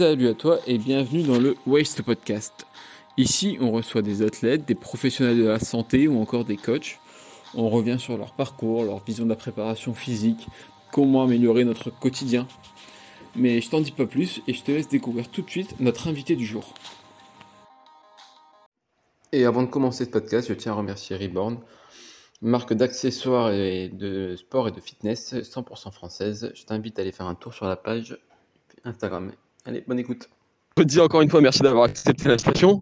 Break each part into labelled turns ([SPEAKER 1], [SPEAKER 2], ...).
[SPEAKER 1] Salut à toi et bienvenue dans le Waste Podcast. Ici, on reçoit des athlètes, des professionnels de la santé ou encore des coachs. On revient sur leur parcours, leur vision de la préparation physique, comment améliorer notre quotidien. Mais je t'en dis pas plus et je te laisse découvrir tout de suite notre invité du jour. Et avant de commencer ce podcast, je tiens à remercier Reborn, marque d'accessoires et de sport et de fitness 100% française. Je t'invite à aller faire un tour sur la page Instagram. Allez, bonne écoute.
[SPEAKER 2] Je te dis encore une fois merci d'avoir accepté l'invitation.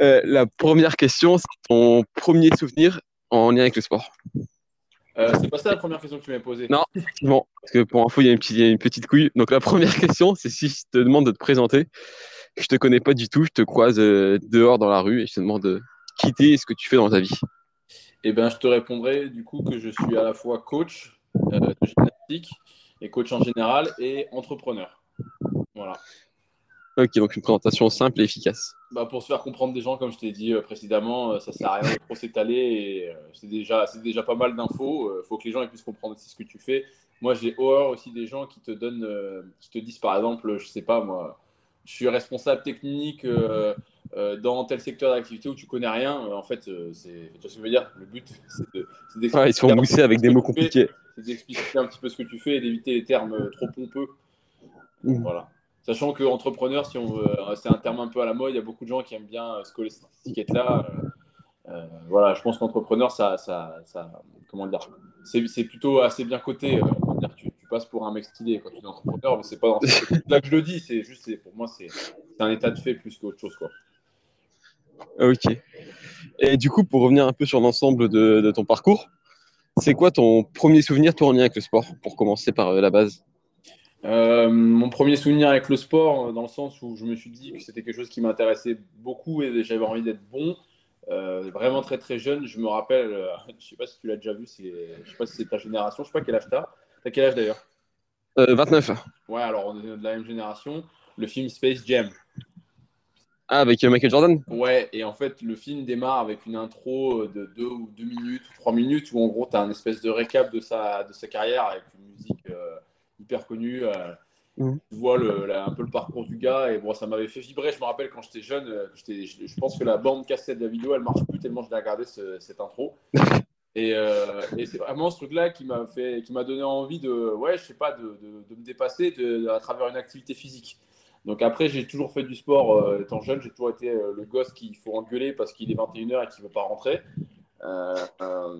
[SPEAKER 2] Euh, la première question, c'est ton premier souvenir en lien avec le sport.
[SPEAKER 1] Euh, c'est pas ça la première question que tu m'as posée.
[SPEAKER 2] Non, effectivement. Parce que pour info, il y, a une petite, il y a une petite couille. Donc la première question, c'est si je te demande de te présenter. Je te connais pas du tout, je te croise euh, dehors dans la rue et je te demande de quitter et ce que tu fais dans ta vie.
[SPEAKER 1] Eh bien, je te répondrai du coup que je suis à la fois coach euh, de gymnastique et coach en général et entrepreneur. Voilà.
[SPEAKER 2] Ok, donc une présentation simple et efficace.
[SPEAKER 1] Bah, pour se faire comprendre des gens, comme je t'ai dit euh, précédemment, euh, ça sert à rien de trop s'étaler euh, c'est déjà, c'est déjà pas mal d'infos. Il faut que les gens puissent comprendre aussi ce que tu fais. Moi, j'ai horreur aussi des gens qui te donnent, qui te disent par exemple, je sais pas moi, je suis responsable technique dans tel secteur d'activité où tu connais rien. En fait, c'est, tu vois ce que je veux dire? Le but, c'est de, c'est d'expliquer
[SPEAKER 2] Ouais, ils
[SPEAKER 1] petit peu
[SPEAKER 2] avec des mots compliqués.
[SPEAKER 1] C'est d'expliquer un petit peu ce que tu fais et d'éviter les termes trop pompeux.
[SPEAKER 2] Mhm.
[SPEAKER 1] Voilà. Sachant que entrepreneur, si on c'est un terme un peu à la mode, il y a beaucoup de gens qui aiment bien euh, se coller cette étiquette-là. Euh, euh, voilà, je pense qu'entrepreneur, ça, ça, comment dire, c'est, plutôt assez bien coté. tu, passes pour un mec stylé quand tu es entrepreneur, mais c'est pas là que je le dis. C'est juste, pour moi, c'est, un état de fait plus qu'autre chose, quoi.
[SPEAKER 2] Ok. Et du coup, pour revenir un peu sur l'ensemble de, ton parcours, c'est quoi ton premier souvenir, toi, en lien avec le sport, pour commencer par la base?
[SPEAKER 1] Euh, mon premier souvenir avec le sport, euh, dans le sens où je me suis dit que c'était quelque chose qui m'intéressait beaucoup et j'avais envie d'être bon. Euh, vraiment très très jeune, je me rappelle, euh, je sais pas si tu l'as déjà vu, c'est, je sais pas si c'est ta génération, je sais pas quel âge t'as. T'as quel âge d'ailleurs?
[SPEAKER 2] Euh, 29.
[SPEAKER 1] Ouais, alors on est de la même génération. Le film Space Jam.
[SPEAKER 2] Ah, avec euh, Michael Jordan?
[SPEAKER 1] Ouais, et en fait, le film démarre avec une intro euh, de deux ou deux minutes ou trois minutes où en gros, tu as un espèce de récap de sa, de sa carrière avec une musique euh, hyper connue. euh,
[SPEAKER 2] Mhm.
[SPEAKER 1] Tu vois le, la- un peu le parcours du gars et bon, ça m'avait fait vibrer. Je me rappelle quand j'étais jeune, euh, je, je pense que la bande cassette de la vidéo, elle marche plus tellement je l'ai regardé ce- cette intro. Et, euh, et c'est vraiment ce truc-là qui m'a fait, qui m'a donné envie de, ouais, je sais pas, de, de- de me dépasser de- à travers une activité physique. Donc après, j'ai toujours fait du sport euh, étant jeune. J'ai toujours été euh, le gosse qu'il faut engueuler parce qu'il est 21h et qu'il ne veut pas rentrer.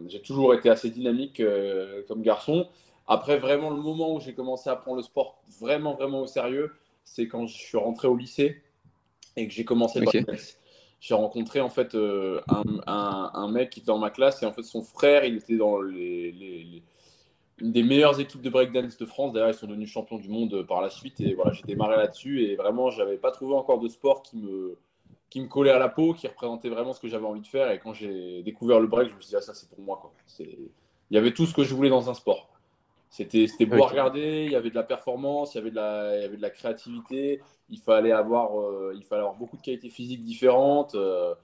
[SPEAKER 1] J'ai toujours été assez dynamique comme garçon. Après, vraiment, le moment où j'ai commencé à prendre le sport vraiment, vraiment au sérieux, c'est quand je suis rentré au lycée et que j'ai commencé le
[SPEAKER 2] Ok.
[SPEAKER 1] breakdance. J'ai rencontré en fait euh, un, un- un mec qui était dans ma classe et en fait son frère, il était dans les, les- les- une des meilleures équipes de breakdance de France. D'ailleurs, ils sont devenus champions du monde euh, par la suite et voilà, j'ai démarré là-dessus et vraiment, j'avais pas trouvé encore de sport qui me qui me collait à la peau, qui représentait vraiment ce que j'avais envie de faire. Et quand j'ai découvert le break, je me suis dit, ah, ça, c'est pour moi. Quoi. Il y avait tout ce que je voulais dans un sport. C'était, beau à regarder, il y avait de la performance, il y avait de la, il y avait de la créativité, il fallait avoir, euh, il fallait avoir beaucoup de qualités physiques différentes. euh,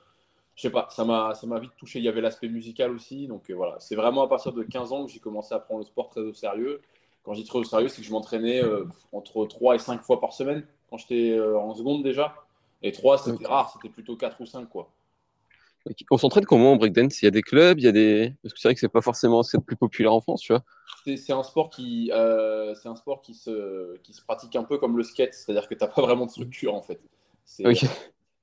[SPEAKER 1] je sais pas, ça m'a, vite touché. Il y avait l'aspect musical aussi. Donc euh, voilà, c'est vraiment à partir de 15 ans que j'ai commencé à prendre le sport très au sérieux. Quand je dis très au sérieux, c'est que je m'entraînais euh, entre 3 et 5 fois par semaine quand j'étais en seconde déjà. Et 3, c'était rare, c'était plutôt 4 ou 5 quoi.
[SPEAKER 2] On s'entraîne comment en breakdance? Il y a des clubs, il y a des. Parce que c'est vrai que c'est pas forcément ce qu'il y a de plus populaire en France, tu vois.
[SPEAKER 1] C'est, c'est un sport qui, euh, c'est un sport qui se, qui se pratique un peu comme le skate, c'est-à-dire que tu n'as pas vraiment de structure en fait. C'est,
[SPEAKER 2] Ok.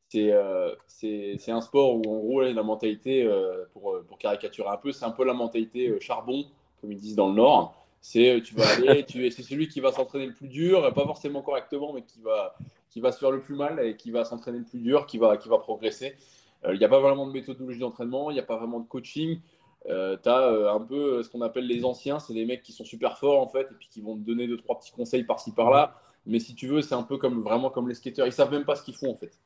[SPEAKER 1] c'est, euh, c'est, c'est un sport où en gros la mentalité, euh, pour, pour caricaturer un peu, c'est un peu la mentalité euh, charbon, comme ils disent dans le Nord. C'est tu vas aller, tu c'est celui qui va s'entraîner le plus dur, pas forcément correctement, mais qui va, qui va se faire le plus mal et qui va s'entraîner le plus dur, qui va, qui va progresser. Euh, Il n'y a pas vraiment de méthodologie d'entraînement, il n'y a pas vraiment de coaching. Euh, tu as un peu euh, ce qu'on appelle les anciens, c'est les mecs qui sont super forts en fait, et puis qui vont te donner deux, trois petits conseils par-ci par-là. Mais si tu veux, c'est un peu comme vraiment comme les skateurs, ils savent même pas ce qu'ils font en fait.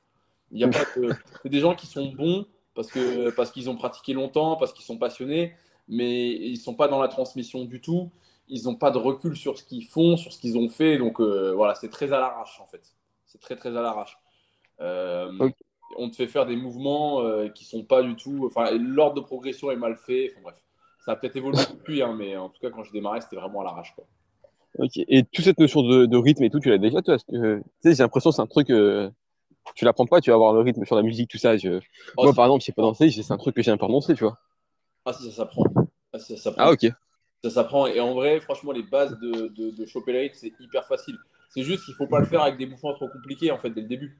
[SPEAKER 1] Il y a pas de- C'est des gens qui sont bons parce que parce qu'ils ont pratiqué longtemps, parce qu'ils sont passionnés, mais ils sont pas dans la transmission du tout. Ils n'ont pas de recul sur ce qu'ils font, sur ce qu'ils ont fait. Donc euh, voilà, c'est très à l'arrache en fait. C'est très très à l'arrache. Euh,
[SPEAKER 2] Ok.
[SPEAKER 1] On te fait faire des mouvements euh, qui sont pas du tout. Enfin, l'ordre de progression est mal fait. Enfin bref, ça a peut-être évolué depuis, hein, mais en tout cas quand je démarrais, c'était vraiment à l'arrache. quoi.
[SPEAKER 2] Ok. Et toute cette notion de, de rythme et tout, tu l'as déjà, toi? Parce que, Tu sais, j'ai l'impression que c'est un truc. euh, tu l'apprends pas, tu vas avoir le rythme sur la musique, tout ça. Je...
[SPEAKER 1] Oh,
[SPEAKER 2] Moi, par exemple, je sais pas danser, j'ai- c'est un truc que j'ai un peu renoncé, tu vois.
[SPEAKER 1] ah, si, ça s'apprend. Ah, si, ça s'apprend.
[SPEAKER 2] Ah, ok.
[SPEAKER 1] Ça s'apprend. Et en vrai, franchement, les bases de, de, de choper le rythme, c'est hyper facile. C'est juste qu'il faut pas le faire avec des mouvements trop compliqués, en fait, dès le début.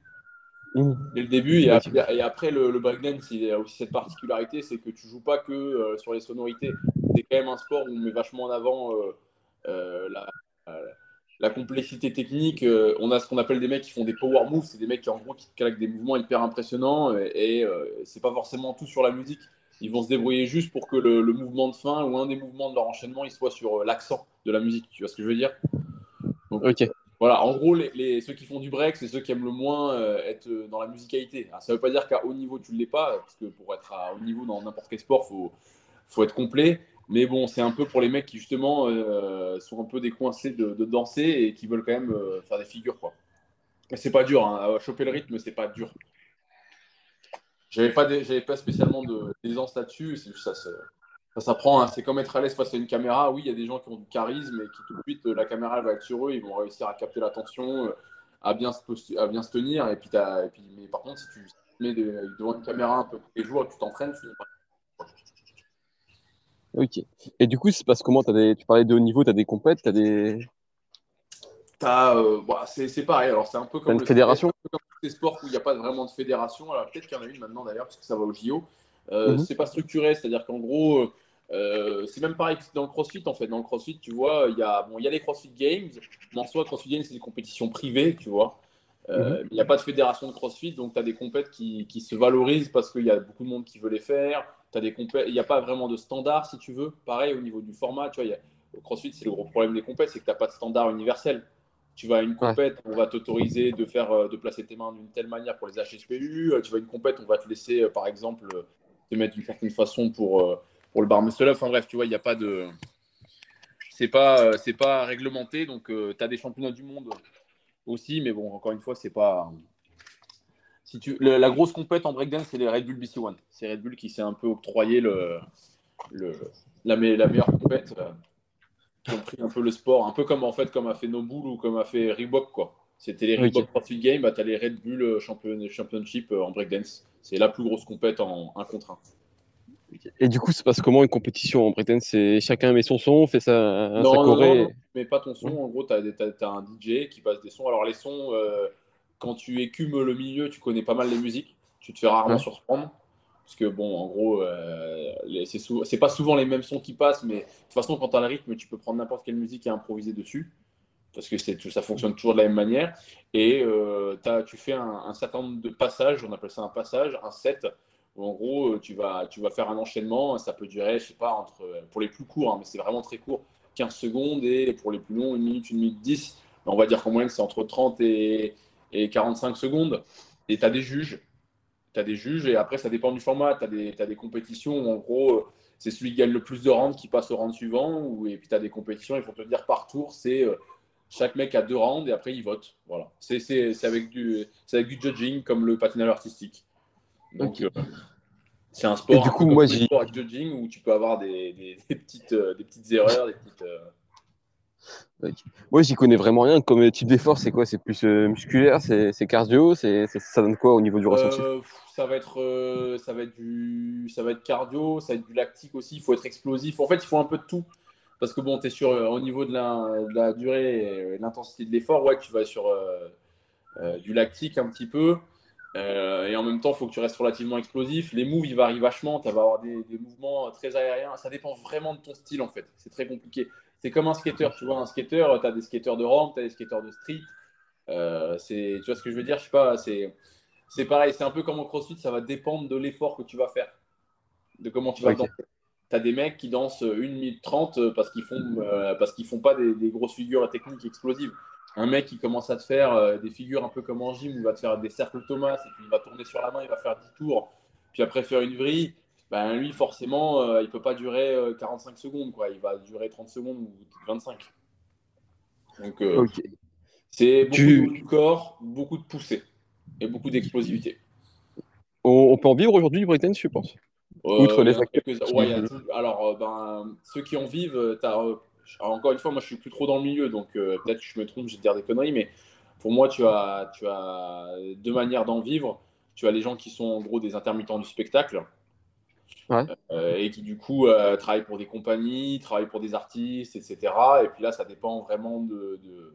[SPEAKER 2] Mhm.
[SPEAKER 1] Dès le début, et, après, et après, le, le breakdance, il a aussi cette particularité, c'est que tu joues pas que euh, sur les sonorités. C'est quand même un sport où on met vachement en avant euh, euh, la, la complexité technique. On a ce qu'on appelle des mecs qui font des power moves, c'est des mecs qui en gros qui claquent des mouvements hyper impressionnants et, et, c'est pas forcément tout sur la musique. Ils vont se débrouiller juste pour que le, le mouvement de fin ou un des mouvements de leur enchaînement il soit sur l'accent de la musique. Tu vois ce que je veux dire? Donc,
[SPEAKER 2] Ok.
[SPEAKER 1] Voilà, en gros, les, ceux qui font du break, c'est ceux qui aiment le moins euh, être euh, dans la musicalité. Ça ne veut pas dire qu'à haut niveau, tu ne l'es pas, parce que pour être à haut niveau dans n'importe quel sport, il faut, être complet. Mais bon, c'est un peu pour les mecs qui, justement, euh, sont un peu décoincés de, danser et qui veulent quand même faire des figures. Quoi. C'est pas dur, hein. choper le rythme, c'est pas dur. J'avais pas, pas spécialement d'aisance là-dessus, c'est ça. Ça s'apprend, hein. c'est comme être à l'aise face à une caméra. Oui, il y a des gens qui ont du charisme et qui tout de suite, euh, la caméra elle va être sur eux, ils vont réussir à capter l'attention, euh, à, bien se à bien se tenir. Et puis, t'as- et puis, mais par contre, si tu te mets de- devant une caméra un peu tous les jours et que tu t'entraînes, tu
[SPEAKER 2] Ok. Et du coup, c'est parce comment t'as des... tu parlais de haut niveau, tu as des compètes, tu as des.
[SPEAKER 1] Euh, bah, c'est, pareil. Alors, c'est un peu comme
[SPEAKER 2] une
[SPEAKER 1] le-
[SPEAKER 2] fédération
[SPEAKER 1] comme les sports où il n'y a pas vraiment de fédération. Alors, peut-être qu'il y en a une maintenant d'ailleurs, parce que ça va au JO. Euh,
[SPEAKER 2] Mhm.
[SPEAKER 1] C'est pas structuré, c'est-à-dire qu'en gros, euh, c'est même pareil que dans le CrossFit en fait. Dans le CrossFit, tu vois, il y a, bon, il y a les CrossFit Games, mais en soi, CrossFit Games, c'est des compétitions privées, tu vois. Euh,
[SPEAKER 2] Mhm.
[SPEAKER 1] Il n'y a pas de fédération de CrossFit, donc tu as des compètes qui, qui se valorisent parce qu'il y a beaucoup de monde qui veut les faire. T'as des compètes, il n'y a pas vraiment de standard, si tu veux. Pareil, au niveau du format, tu vois, y a- au CrossFit, c'est le gros problème des compètes, c'est que tu n'as pas de standard universel. Tu vas à une compète, on va t'autoriser de faire, euh, de placer tes mains d'une telle manière pour les HSPU. Tu vas à une compète, on va te laisser, par exemple, te mettre d'une certaine façon pour, pour le bar up. Enfin bref, tu vois, il n'y a pas de. C'est pas, euh, c'est pas réglementé, donc tu as des championnats du monde aussi, mais bon, encore une fois, c'est pas. Si tu... le- la grosse compète en breakdance, c'est les Red Bull BC One. C'est Red Bull qui s'est un peu octroyé le, le, la, me- la meilleure compète, euh, qui ont pris un peu le sport, un peu comme en fait comme a fait Nobull ou comme a fait Reebok quoi. C'était les
[SPEAKER 2] Ok.
[SPEAKER 1] Reebok CrossFit Games, bah, tu as les Red Bull euh, Champion- Championship euh, en breakdance. C'est la plus grosse compète en 1 contre 1.
[SPEAKER 2] Et du coup, c'est parce comment une compétition en breakdance C'est chacun met son son, fait sa, sa
[SPEAKER 1] Non, non, non, non, mais pas ton son. En gros, tu as, un DJ qui passe des sons. Alors, les sons, euh, quand tu écumes le milieu, tu connais pas mal les musiques. Tu te fais rarement
[SPEAKER 2] Ouais.
[SPEAKER 1] surprendre. Parce que, bon, en gros, euh, c'est pas souvent les mêmes sons qui passent, mais de toute façon, quand tu as le rythme, tu peux prendre n'importe quelle musique et improviser dessus. Parce que c'est- ça fonctionne toujours de la même manière. Et euh, tu fais un, un certain nombre de passages, on appelle ça un passage, un set, en gros, euh, tu vas, tu vas faire un enchaînement. Ça peut durer, je sais pas, entre, pour les plus courts, hein, mais c'est vraiment très court, 15 secondes, et pour les plus longs, 1 minute, 1 minute 10. On va dire qu'en moyenne, c'est entre 30 et, et 45 secondes. Et tu as des juges. Tu as des juges, et après, ça dépend du format. Tu as, des compétitions où, en gros, euh, c'est celui qui gagne le plus de rounds qui passe au round suivant. Ou, et puis, tu as des compétitions, il faut te dire par tour, c'est euh, chaque mec a deux rounds, et après, il vote. Voilà. C'est avec, avec du judging, comme le patinage artistique. Donc, euh, c'est un sport,
[SPEAKER 2] Et du coup, moi, j'ai-
[SPEAKER 1] sports avec judging où tu peux avoir des, des- des petites, euh, des petites erreurs, des petites. euh,
[SPEAKER 2] Moi, j'y connais vraiment rien. Comme type d'effort, c'est quoi? C'est plus musculaire, c'est c'est cardio, c'est c'est- ça donne quoi au niveau du ressenti?
[SPEAKER 1] Ça va être, ça va être du, ça va être cardio, ça va être du lactique aussi. Il faut être explosif. En fait, il faut un peu de tout. Parce que bon, tu es sur, euh, au niveau de la, de la durée et l'intensité de l'effort, ouais, tu vas sur euh, euh, du lactique un petit peu. Euh, et en même temps, il faut que tu restes relativement explosif. Les moves, ils varient vachement. Tu vas avoir des, des mouvements très aériens. Ça dépend vraiment de ton style, en fait. C'est très compliqué. C'est comme un skater. Tu vois, un skater, tu as des skateurs de rampe, tu as des skateurs de street. Euh, tu vois ce que je veux dire? Je sais pas. C'est, pareil. C'est un peu comme en crossfit. Ça va dépendre de l'effort que tu vas faire, de comment tu vas danser. Tu as des mecs qui dansent 1 minute 30 parce qu'ils font, euh, parce qu'ils font pas des, des grosses figures techniques explosives. Un mec qui commence à te faire euh, des figures un peu comme en gym, où il va te faire des cercles Thomas, et puis il va tourner sur la main, il va faire 10 tours, puis après faire une vrille, ben lui forcément, euh, il peut pas durer euh, 45 secondes, quoi. il va durer 30 secondes ou 25. Donc euh, c'est beaucoup
[SPEAKER 2] Tu-
[SPEAKER 1] de corps, beaucoup de poussée et beaucoup d'explosivité.
[SPEAKER 2] On, peut en vivre aujourd'hui du breakdance, je pense.
[SPEAKER 1] Euh,
[SPEAKER 2] Outre les
[SPEAKER 1] quelques- ouais, a Alors, euh, ben, ceux qui en vivent, tu as encore une fois, moi je suis plus trop dans le milieu, donc peut-être que je me trompe, j'ai dire des conneries, mais pour moi, tu as, tu as deux manières d'en vivre. Tu as les gens qui sont en gros des intermittents du spectacle. et qui du coup travaillent pour des compagnies, travaillent pour des artistes, etc. Et puis là, ça dépend vraiment de, de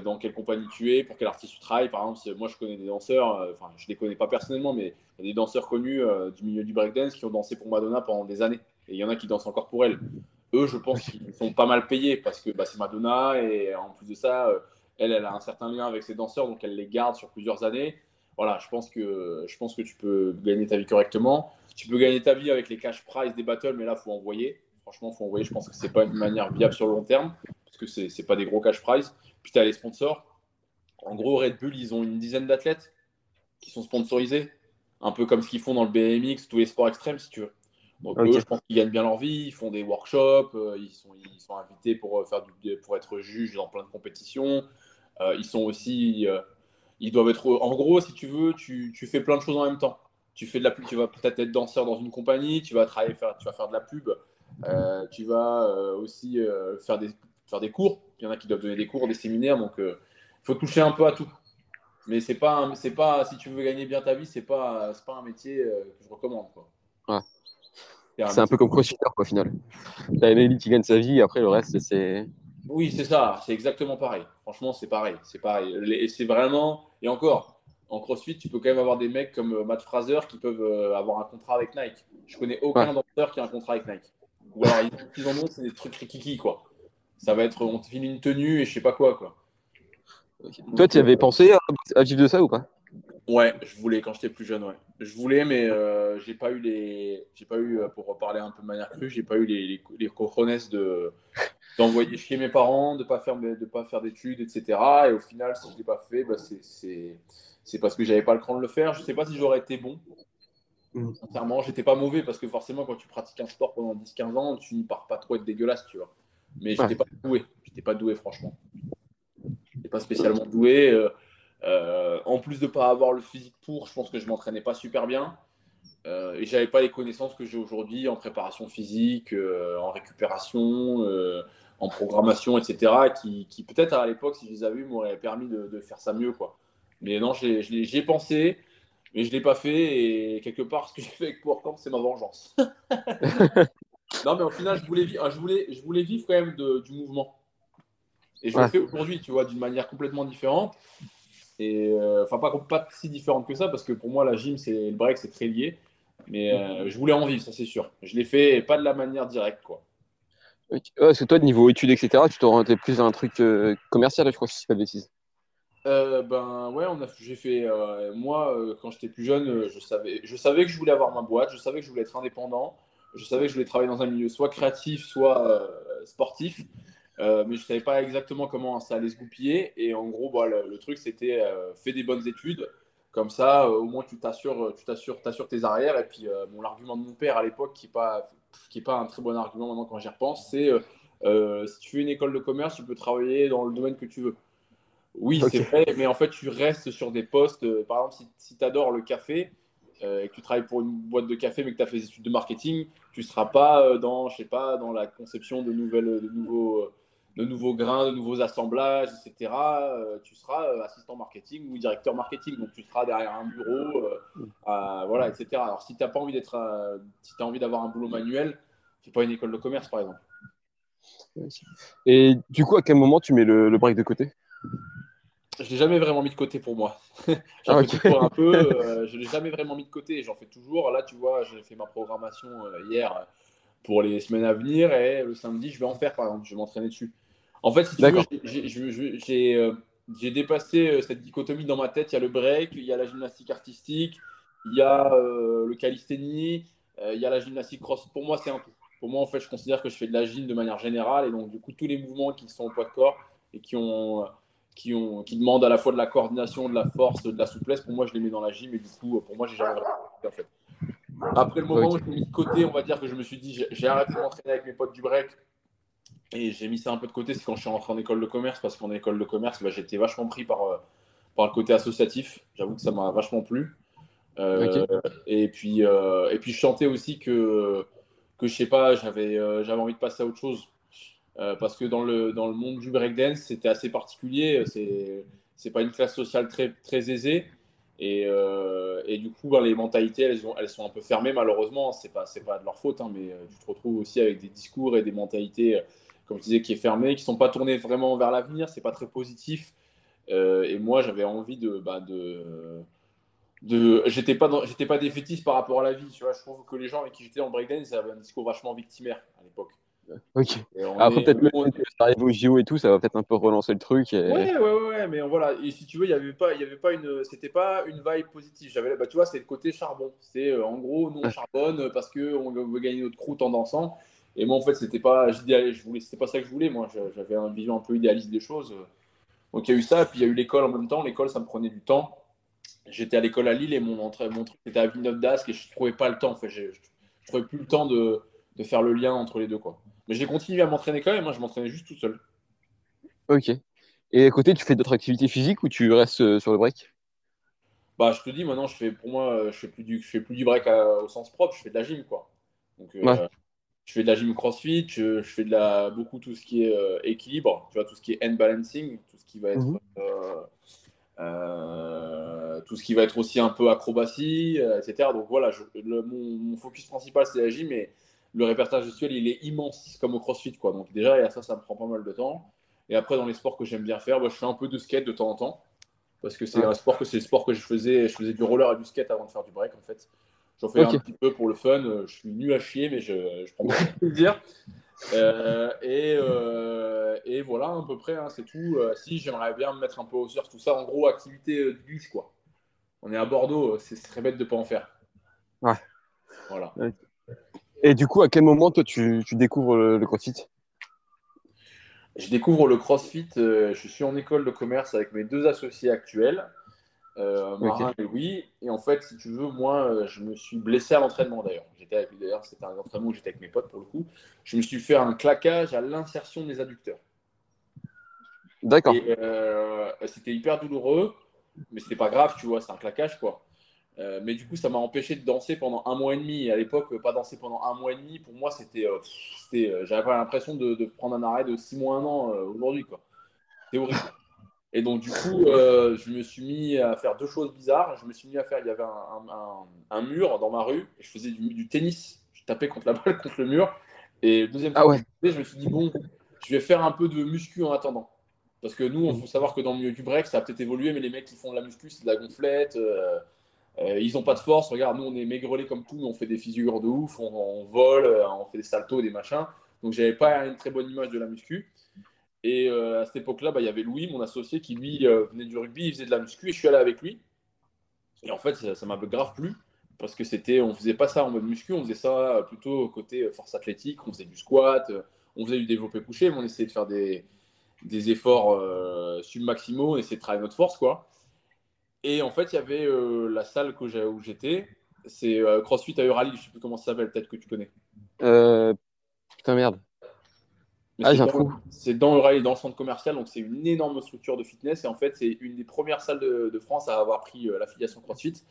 [SPEAKER 1] dans quelle compagnie tu es, pour quel artiste tu travailles. Par exemple, moi je connais des danseurs, euh, enfin je ne les connais pas personnellement, mais il y a des danseurs connus euh, du milieu du breakdance qui ont dansé pour Madonna pendant des années. Et il y en a qui dansent encore pour elle. Eux, je pense qu'ils sont pas mal payés parce que bah, c'est Madonna et en plus de ça, euh, elle, elle a un certain lien avec ses danseurs, donc elle les garde sur plusieurs années. Voilà, je pense que, je pense que tu peux gagner ta vie correctement. Tu peux gagner ta vie avec les cash prize des battles, mais là, il faut envoyer. Franchement, il faut envoyer. Je pense que c'est pas une manière viable sur le long terme parce que c'est pas des gros cash prize. Puis tu as les sponsors. En gros, Red Bull, ils ont une dizaine d'athlètes qui sont sponsorisés, un peu comme ce qu'ils font dans le BMX, tous les sports extrêmes, si tu veux. Donc, eux, je pense qu'ils gagnent bien leur vie, ils font des workshops, euh, ils, sont, ils sont invités pour, euh, faire du, pour être juges dans plein de compétitions. Euh, ils sont aussi. ils doivent être. En gros, si tu veux, tu, tu, fais plein de choses en même temps. Tu fais de la pub, tu vas peut-être être danseur dans une compagnie, tu vas travailler, faire, tu vas faire de la pub, tu vas aussi faire des faire des cours. Il y en a qui doivent donner des cours, des séminaires. Donc, il faut toucher un peu à tout. Mais c'est pas, c'est pas, si tu veux gagner bien ta vie, c'est pas, pas un métier que je recommande. Quoi.
[SPEAKER 2] C'est un, peu comme crossfitter, quoi, au final. T'as une élite qui gagne sa vie, et après le reste, c'est.
[SPEAKER 1] Oui, c'est ça. C'est exactement pareil. Franchement, c'est pareil. C'est pareil. Et c'est vraiment. Et encore, en CrossFit, tu peux quand même avoir des mecs comme euh, Matt Fraser qui peuvent avoir un contrat avec Nike. Je connais aucun danseur qui a un contrat avec Nike. Ou alors, ils en ont, c'est des trucs rikiki, quoi ça va être on te file une tenue et je sais pas quoi. quoi.
[SPEAKER 2] Toi, tu avais euh, pensé à, vivre de ça ou pas?
[SPEAKER 1] Ouais, je voulais quand j'étais plus jeune, ouais. Je voulais, mais euh, j'ai pas eu les, j'ai pas eu, euh, pour parler un peu de manière crue, j'ai pas eu les, les, les de d'envoyer chez mes parents, de pas faire, de pas faire d'études, etc. Et au final, si je l'ai pas fait, bah, c'est, c'est parce que j'avais pas le cran de le faire. Je sais pas si j'aurais été bon. Mm. Sincèrement, j'étais pas mauvais parce que forcément, quand tu pratiques un sport pendant 10-15 ans, tu n'y pars pas trop être dégueulasse, tu vois mais je n'étais pas doué. J'étais pas doué, franchement. n'étais pas spécialement doué. Euh, euh, en plus de ne pas avoir le physique pour, je pense que je m'entraînais pas super bien. Euh, et j'avais pas les connaissances que j'ai aujourd'hui en préparation physique, euh, en récupération, en programmation, etc. Qui, qui peut-être à l'époque, si je les avais eu, m'auraient permis de, de, faire ça mieux. Quoi. Mais non, j'ai pensé, mais je ne l'ai pas fait. Et quelque part, ce que j'ai fait avec PowerCamp, c'est ma vengeance. Non, mais au final, je voulais, je voulais, je voulais vivre quand même de, du mouvement. Et je le fais aujourd'hui, tu vois, d'une manière complètement différente. Et euh, enfin, pas, pas si différente que ça, parce que pour moi, la gym, c'est le break, c'est très lié. Mais euh, je voulais en vivre, ça c'est sûr. Je l'ai fait pas de la manière directe, quoi.
[SPEAKER 2] Parce que toi, niveau études, etc., tu t'orientais plus dans un truc euh, commercial, je crois, si c'est pas de bêtises.
[SPEAKER 1] ben ouais, on a, j'ai fait. moi, quand j'étais plus jeune, je savais, je savais que je voulais avoir ma boîte, je savais que je voulais être indépendant je savais que je voulais travailler dans un milieu soit créatif, soit euh, sportif. Euh, mais je ne savais pas exactement comment ça allait se goupiller. Et en gros, bah, le, truc, c'était euh, fais des bonnes études. Comme ça, au moins, tu t'assures, tu t'assures, t'assures tes arrières. Et puis, bon, l'argument de mon père à l'époque, qui n'est pas, qui est pas un très bon argument maintenant quand j'y repense, c'est si tu fais une école de commerce, tu peux travailler dans le domaine que tu veux. Oui, c'est vrai, mais en fait, tu restes sur des postes. par exemple, si, si tu adores le café, euh, et que tu travailles pour une boîte de café mais que tu as fait des études de marketing, tu ne seras pas euh, dans, je sais pas, dans la conception de, nouvelles, de, nouveaux, de nouveaux grains, de nouveaux assemblages, etc. Euh, tu seras assistant marketing ou directeur marketing, donc tu seras derrière un bureau, voilà, etc. Alors si tu n'as pas envie d'être, si tu as envie d'avoir un boulot manuel, c'est pas une école de commerce par exemple.
[SPEAKER 2] Et du coup, à quel moment tu mets le, le break de côté?
[SPEAKER 1] Je l'ai jamais vraiment mis de côté pour moi. j'en fais toujours un peu. Euh, je l'ai jamais vraiment mis de côté. J'en fais toujours. Là, tu vois, j'ai fait ma programmation euh, hier pour les semaines à venir et le samedi, je vais en faire par exemple. Je vais m'entraîner dessus. En fait, si tu veux, euh, j'ai dépassé cette dichotomie dans ma tête. Il y a le break, il y a la gymnastique artistique, il y a le calisthénie, il y a la gymnastique cross. Pour moi, c'est un tout. Pour moi, en fait, je considère que je fais de la gym de manière générale et donc du coup, tous les mouvements qui sont au poids de corps et qui ont qui, ont, qui demandent à la fois de la coordination, de la force, de la souplesse. Pour moi, je les mets dans la gym et du coup, pour moi, j'ai jamais en fait. Après le moment où je l'ai mis de côté, on va dire que je me suis dit, j'ai arrêté de m'entraîner avec mes potes du break et j'ai mis ça un peu de côté, c'est quand je suis rentré en école de commerce parce qu'en école de commerce, bah, j'étais vachement pris par, euh, par le côté associatif. J'avoue que ça m'a vachement plu. Euh, et, puis, euh, et puis, je sentais aussi que, que je sais pas, j'avais j'avais envie de passer à autre chose. parce que dans le, dans le monde du breakdance, c'était assez particulier. C'est c'est pas une classe sociale très, très aisée. Et, et du coup, ben, les mentalités, elles, ont, elles sont un peu fermées, malheureusement. C'est pas, pas de leur faute, hein, mais tu te retrouves aussi avec des discours et des mentalités, comme je disais, qui est fermées, qui sont pas tournées vraiment vers l'avenir. C'est pas très positif. et moi, j'avais envie de, bah, de, de j'étais pas, j'étais pas défaitiste par rapport à la vie. Tu vois, je trouve que les gens avec qui j'étais en breakdance, ils avaient un discours vachement victimaire à l'époque.
[SPEAKER 2] Ok. Après, peut-être que ça arrive au JO et tout, ça va peut-être un peu relancer le truc. Et...
[SPEAKER 1] Ouais, ouais, ouais, mais voilà. Et si tu veux, il n'y avait pas, il y avait pas une, c'était pas une vibe positive. J'avais, bah, tu vois, c'est le côté charbon. C'est euh, en gros, nous on charbonne parce que on veut gagner notre croûte en dansant. Et moi, en fait, c'était pas, je voulais, c'était pas ça que je voulais. Moi, j'avais un vision un peu idéaliste des choses. Donc il y a eu ça, puis il y a eu l'école en même temps. L'école, ça me prenait du temps. J'étais à l'école à Lille et mon, entrée, mon truc était à Villeneuve d'Ascq et je trouvais pas le temps. En fait, je, je trouvais plus le temps de, de faire le lien entre les deux, quoi. Mais j'ai continué à m'entraîner quand même. Moi, je m'entraînais juste tout seul.
[SPEAKER 2] Ok. Et à côté, tu fais d'autres activités physiques ou tu restes euh, sur le break?
[SPEAKER 1] Bah, je te dis, maintenant, je fais, pour moi, euh, je fais plus du, je fais plus du break au sens propre. Je fais de la gym, quoi. Donc, euh, je fais de la gym CrossFit. Je, fais de la beaucoup tout ce qui est équilibre. Tu vois, tout ce qui est hand balancing, tout ce qui va être, mhm. tout ce qui va être aussi un peu acrobatie, etc. Donc voilà, mon, mon, focus principal c'est la gym, mais le répertoire gestuel, il est immense, comme au crossfit. Quoi. Donc, déjà, ça, ça me prend pas mal de temps. Et après, dans les sports que j'aime bien faire, bah, je fais un peu de skate de temps en temps. Parce que c'est un sport que c'est le sport que je faisais. Je faisais du roller et du skate avant de faire du break, en fait. J'en fais un petit peu pour le fun. Je suis nul à chier, mais je, prends beaucoup de plaisir. Euh, et, euh, et, voilà, à peu près, hein, c'est tout. Euh, si j'aimerais bien me mettre un peu au surf, tout ça, en gros, activité de bûche, quoi. On est à Bordeaux, c'est très bête de pas en faire.
[SPEAKER 2] Ouais. Voilà. Et du coup, à quel moment, toi, tu, découvres le, CrossFit?
[SPEAKER 1] Je découvre le CrossFit. Euh, je suis en école de commerce avec mes deux associés actuels, euh, Marin et Louis. Et en fait, si tu veux, moi, euh, je me suis blessé à l'entraînement d'ailleurs. J'étais avec d'ailleurs, c'était un entraînement où j'étais avec mes potes pour le coup. Je me suis fait un claquage à l'insertion des adducteurs.
[SPEAKER 2] D'accord.
[SPEAKER 1] c'était hyper douloureux, mais c'était pas grave, tu vois, c'est un claquage quoi. Euh, mais du coup, ça m'a empêché de danser pendant un mois et demi. Et à l'époque, pas danser pendant un mois et demi, pour moi, c'était, euh, euh, j'avais pas l'impression de, prendre un arrêt de six mois, un an aujourd'hui. Quoi. C'était horrible. Et donc, du coup, je me suis mis à faire deux choses bizarres. Je me suis mis à faire, il y avait un, mur dans ma rue, et je faisais du, tennis. Je tapais contre la balle, contre le mur. Et deuxième
[SPEAKER 2] ah ouais.
[SPEAKER 1] je me suis dit, bon, je vais faire un peu de muscu en attendant. Parce que nous, il faut savoir que dans le milieu du break, ça a peut-être évolué, mais les mecs qui font de la muscu, c'est de la gonflette. Euh, ils n'ont pas de force. Regarde, nous, on est maigrelés comme tout, on fait des figures de ouf, on, vole, euh, on fait des saltos, des machins. Donc, j'avais pas une très bonne image de la muscu. Et euh, à cette époque-là, bah, il y avait Louis, mon associé, qui lui venait du rugby, il faisait de la muscu et je suis allé avec lui. Et en fait, ça m'a grave plu parce que c'était, on faisait pas ça en mode muscu, on faisait ça plutôt côté force athlétique, on faisait du squat, on faisait du développé couché, mais on essayait de faire des, efforts sub-maximaux, on essayait de travailler notre force, quoi. Et en fait, il y avait euh, la salle où j'étais. C'est euh, CrossFit à Euralie, je sais plus comment ça s'appelle, peut-être que tu connais.
[SPEAKER 2] Euh, putain, merde.
[SPEAKER 1] Ah. C'est dans Euralie, dans le centre commercial, donc c'est une énorme structure de fitness. Et en fait, c'est une des premières salles de, France à avoir pris l'affiliation CrossFit.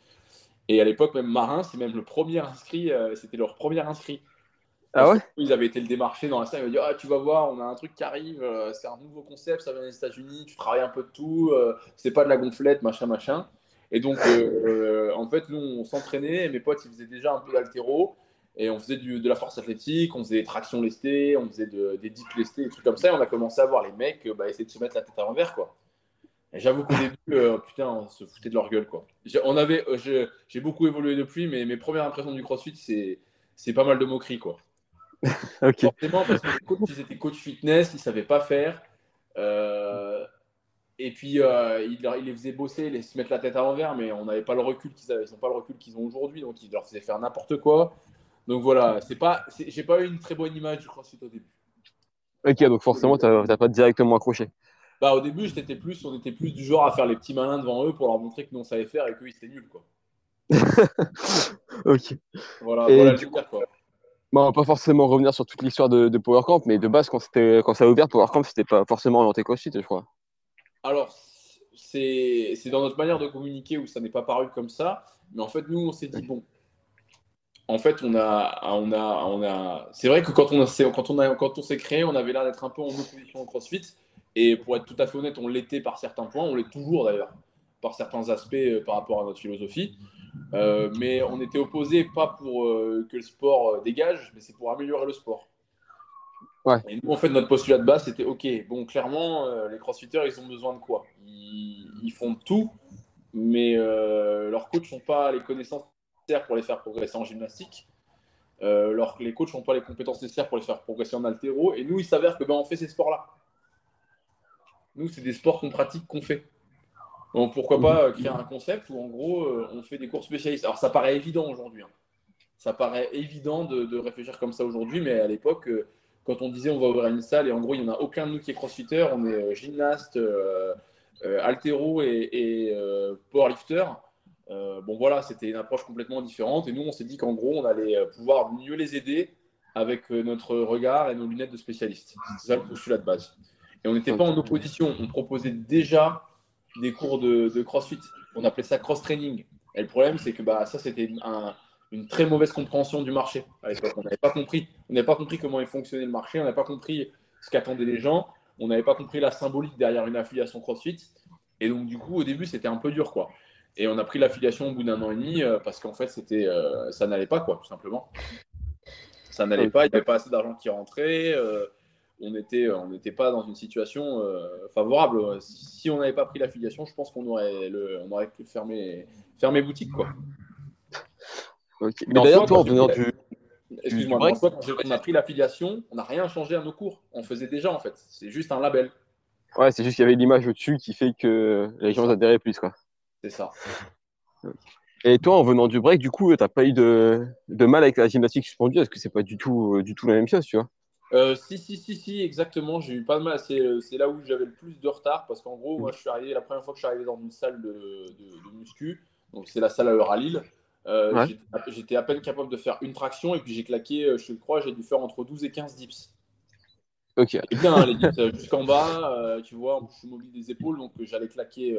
[SPEAKER 1] Et à l'époque, même Marin, c'est même le premier inscrit, c'était leur premier inscrit.
[SPEAKER 2] Ah ouais
[SPEAKER 1] Ils avaient été le démarcher dans la salle. Ils m'ont dit ah, Tu vas voir, on a un truc qui arrive. Euh, c'est un nouveau concept. Ça vient des États-Unis. Tu travailles un peu de tout. Euh, c'est pas de la gonflette, machin, machin. Et donc, euh, en fait, nous, on s'entraînait. Mes potes, ils faisaient déjà un peu d'altéro. Et on faisait du, de la force athlétique. On faisait des tractions lestées. On faisait des dips lestés, des trucs comme ça. Et on a commencé à voir les mecs bah, essayer de se mettre la tête à l'envers, quoi. Et j'avoue qu'au début, putain, on se foutait de leur gueule, quoi. On avait, j'ai beaucoup évolué depuis, mais mes premières impressions du CrossFit, c'est pas mal de moqueries, quoi. Forcément, parce que les coachs, ils étaient coach fitness, ils ne savaient pas faire. Euh, et puis, euh, ils, les faisaient bosser, les se mettre la tête à l'envers, mais on n'avait pas le recul qu'ils avaient. Ils n'ont pas le recul qu'ils ont aujourd'hui, donc ils leur faisaient faire n'importe quoi. Donc voilà, c'est pas, j'ai pas eu une très bonne image du CrossFit au début.
[SPEAKER 2] Ok, donc forcément, tu n'as pas directement accroché.
[SPEAKER 1] Bah, au début, j'étais plus, on était plus du genre à faire les petits malins devant eux pour leur montrer que nous on savait faire et qu'eux ils étaient nuls. Quoi.
[SPEAKER 2] ok.
[SPEAKER 1] Voilà, voilà le quoi.
[SPEAKER 2] Bon, on va pas forcément revenir sur toute l'histoire de, de Power Camp, mais de base, quand, quand ça a ouvert, Power Camp, c'était pas forcément orienté CrossFit, je crois.
[SPEAKER 1] Alors, c'est dans notre manière de communiquer où ça n'est pas paru comme ça. Mais en fait, nous, on s'est dit, bon, en fait, on a, on a, on a. C'est vrai que quand on, a, quand on a, quand on s'est créé, on avait l'air d'être un peu en opposition au CrossFit. Et pour être tout à fait honnête, on l'était par certains points, on l'est toujours d'ailleurs, par certains aspects euh, par rapport à notre philosophie. Euh, mais on était opposé pas pour euh, que le sport dégage, mais c'est pour améliorer le sport.
[SPEAKER 2] Ouais.
[SPEAKER 1] Et nous, en fait, notre postulat de base, c'était OK, bon, clairement, les crossfitters, ils ont besoin de quoi? Ils, ils, font tout, mais leurs coachs n'ont pas les connaissances pour les faire progresser en gymnastique. alors que les coachs n'ont pas les compétences nécessaires pour les faire progresser en altéro. Et nous, il s'avère que ben, on fait ces sports-là. Nous, c'est des sports qu'on pratique, qu'on fait. Donc pourquoi pas créer un concept où en gros euh, on fait des cours spécialistes. Alors ça paraît évident aujourd'hui. Hein. Ça paraît évident de, réfléchir comme ça aujourd'hui, mais à l'époque, euh, quand on disait on va ouvrir une salle et en gros il n'y en a aucun de nous qui est crossfitter, on est euh, gymnaste, altéro et, et powerlifter. Bon voilà, c'était une approche complètement différente et nous on s'est dit qu'en gros on allait pouvoir mieux les aider avec notre regard et nos lunettes de spécialistes. C'est ça le postulat de base. Et on n'était pas en opposition. On proposait déjà des cours de, CrossFit. On appelait ça cross-training. Et le problème, c'est que bah, ça, c'était une très mauvaise compréhension du marché à l'époque. On n'avait pas compris. On n'avait pas compris comment il fonctionnait le marché. On n'avait pas compris ce qu'attendaient les gens. On n'avait pas compris la symbolique derrière une affiliation CrossFit. Et donc, du coup, au début, c'était un peu dur, quoi. Et on a pris l'affiliation au bout d'un an et demi euh, parce qu'en fait, c'était, euh, ça n'allait pas, quoi, tout simplement. Ça n'allait pas. Il n'y avait pas assez d'argent qui rentrait. Euh, on n'était on pas dans une situation euh, favorable. Si on n'avait pas pris l'affiliation, je pense qu'on aurait, le, on aurait pu fermer, fermer boutique. Quoi.
[SPEAKER 2] D'ailleurs, toi, en venant du.
[SPEAKER 1] Excuse-moi, quand on a pris l'affiliation, on n'a rien changé à nos cours. On faisait déjà, en fait. C'est juste un label.
[SPEAKER 2] Ouais, c'est juste qu'il y avait l'image au-dessus qui fait que les gens adhéraient plus. quoi.
[SPEAKER 1] C'est ça.
[SPEAKER 2] Et toi, en venant du break, du coup, tu n'as pas eu de, de, mal avec la gymnastique suspendue? Est-ce que c'est pas du tout, du tout la même chose, tu vois?
[SPEAKER 1] Euh, si, si, si, si, exactement. J'ai eu pas de mal. Euh, c'est là où j'avais le plus de retard parce qu'en gros, moi, je suis arrivé la première fois que je suis arrivé dans une salle de, de, muscu. Donc, c'est la salle à Euralil. Euh, J'étais à peine capable de faire une traction et puis j'ai claqué, euh, je crois, j'ai dû faire entre 12 et 15 dips.
[SPEAKER 2] Ok.
[SPEAKER 1] Et bien, les dips jusqu'en bas, tu vois, je suis mobile des épaules donc j'allais claquer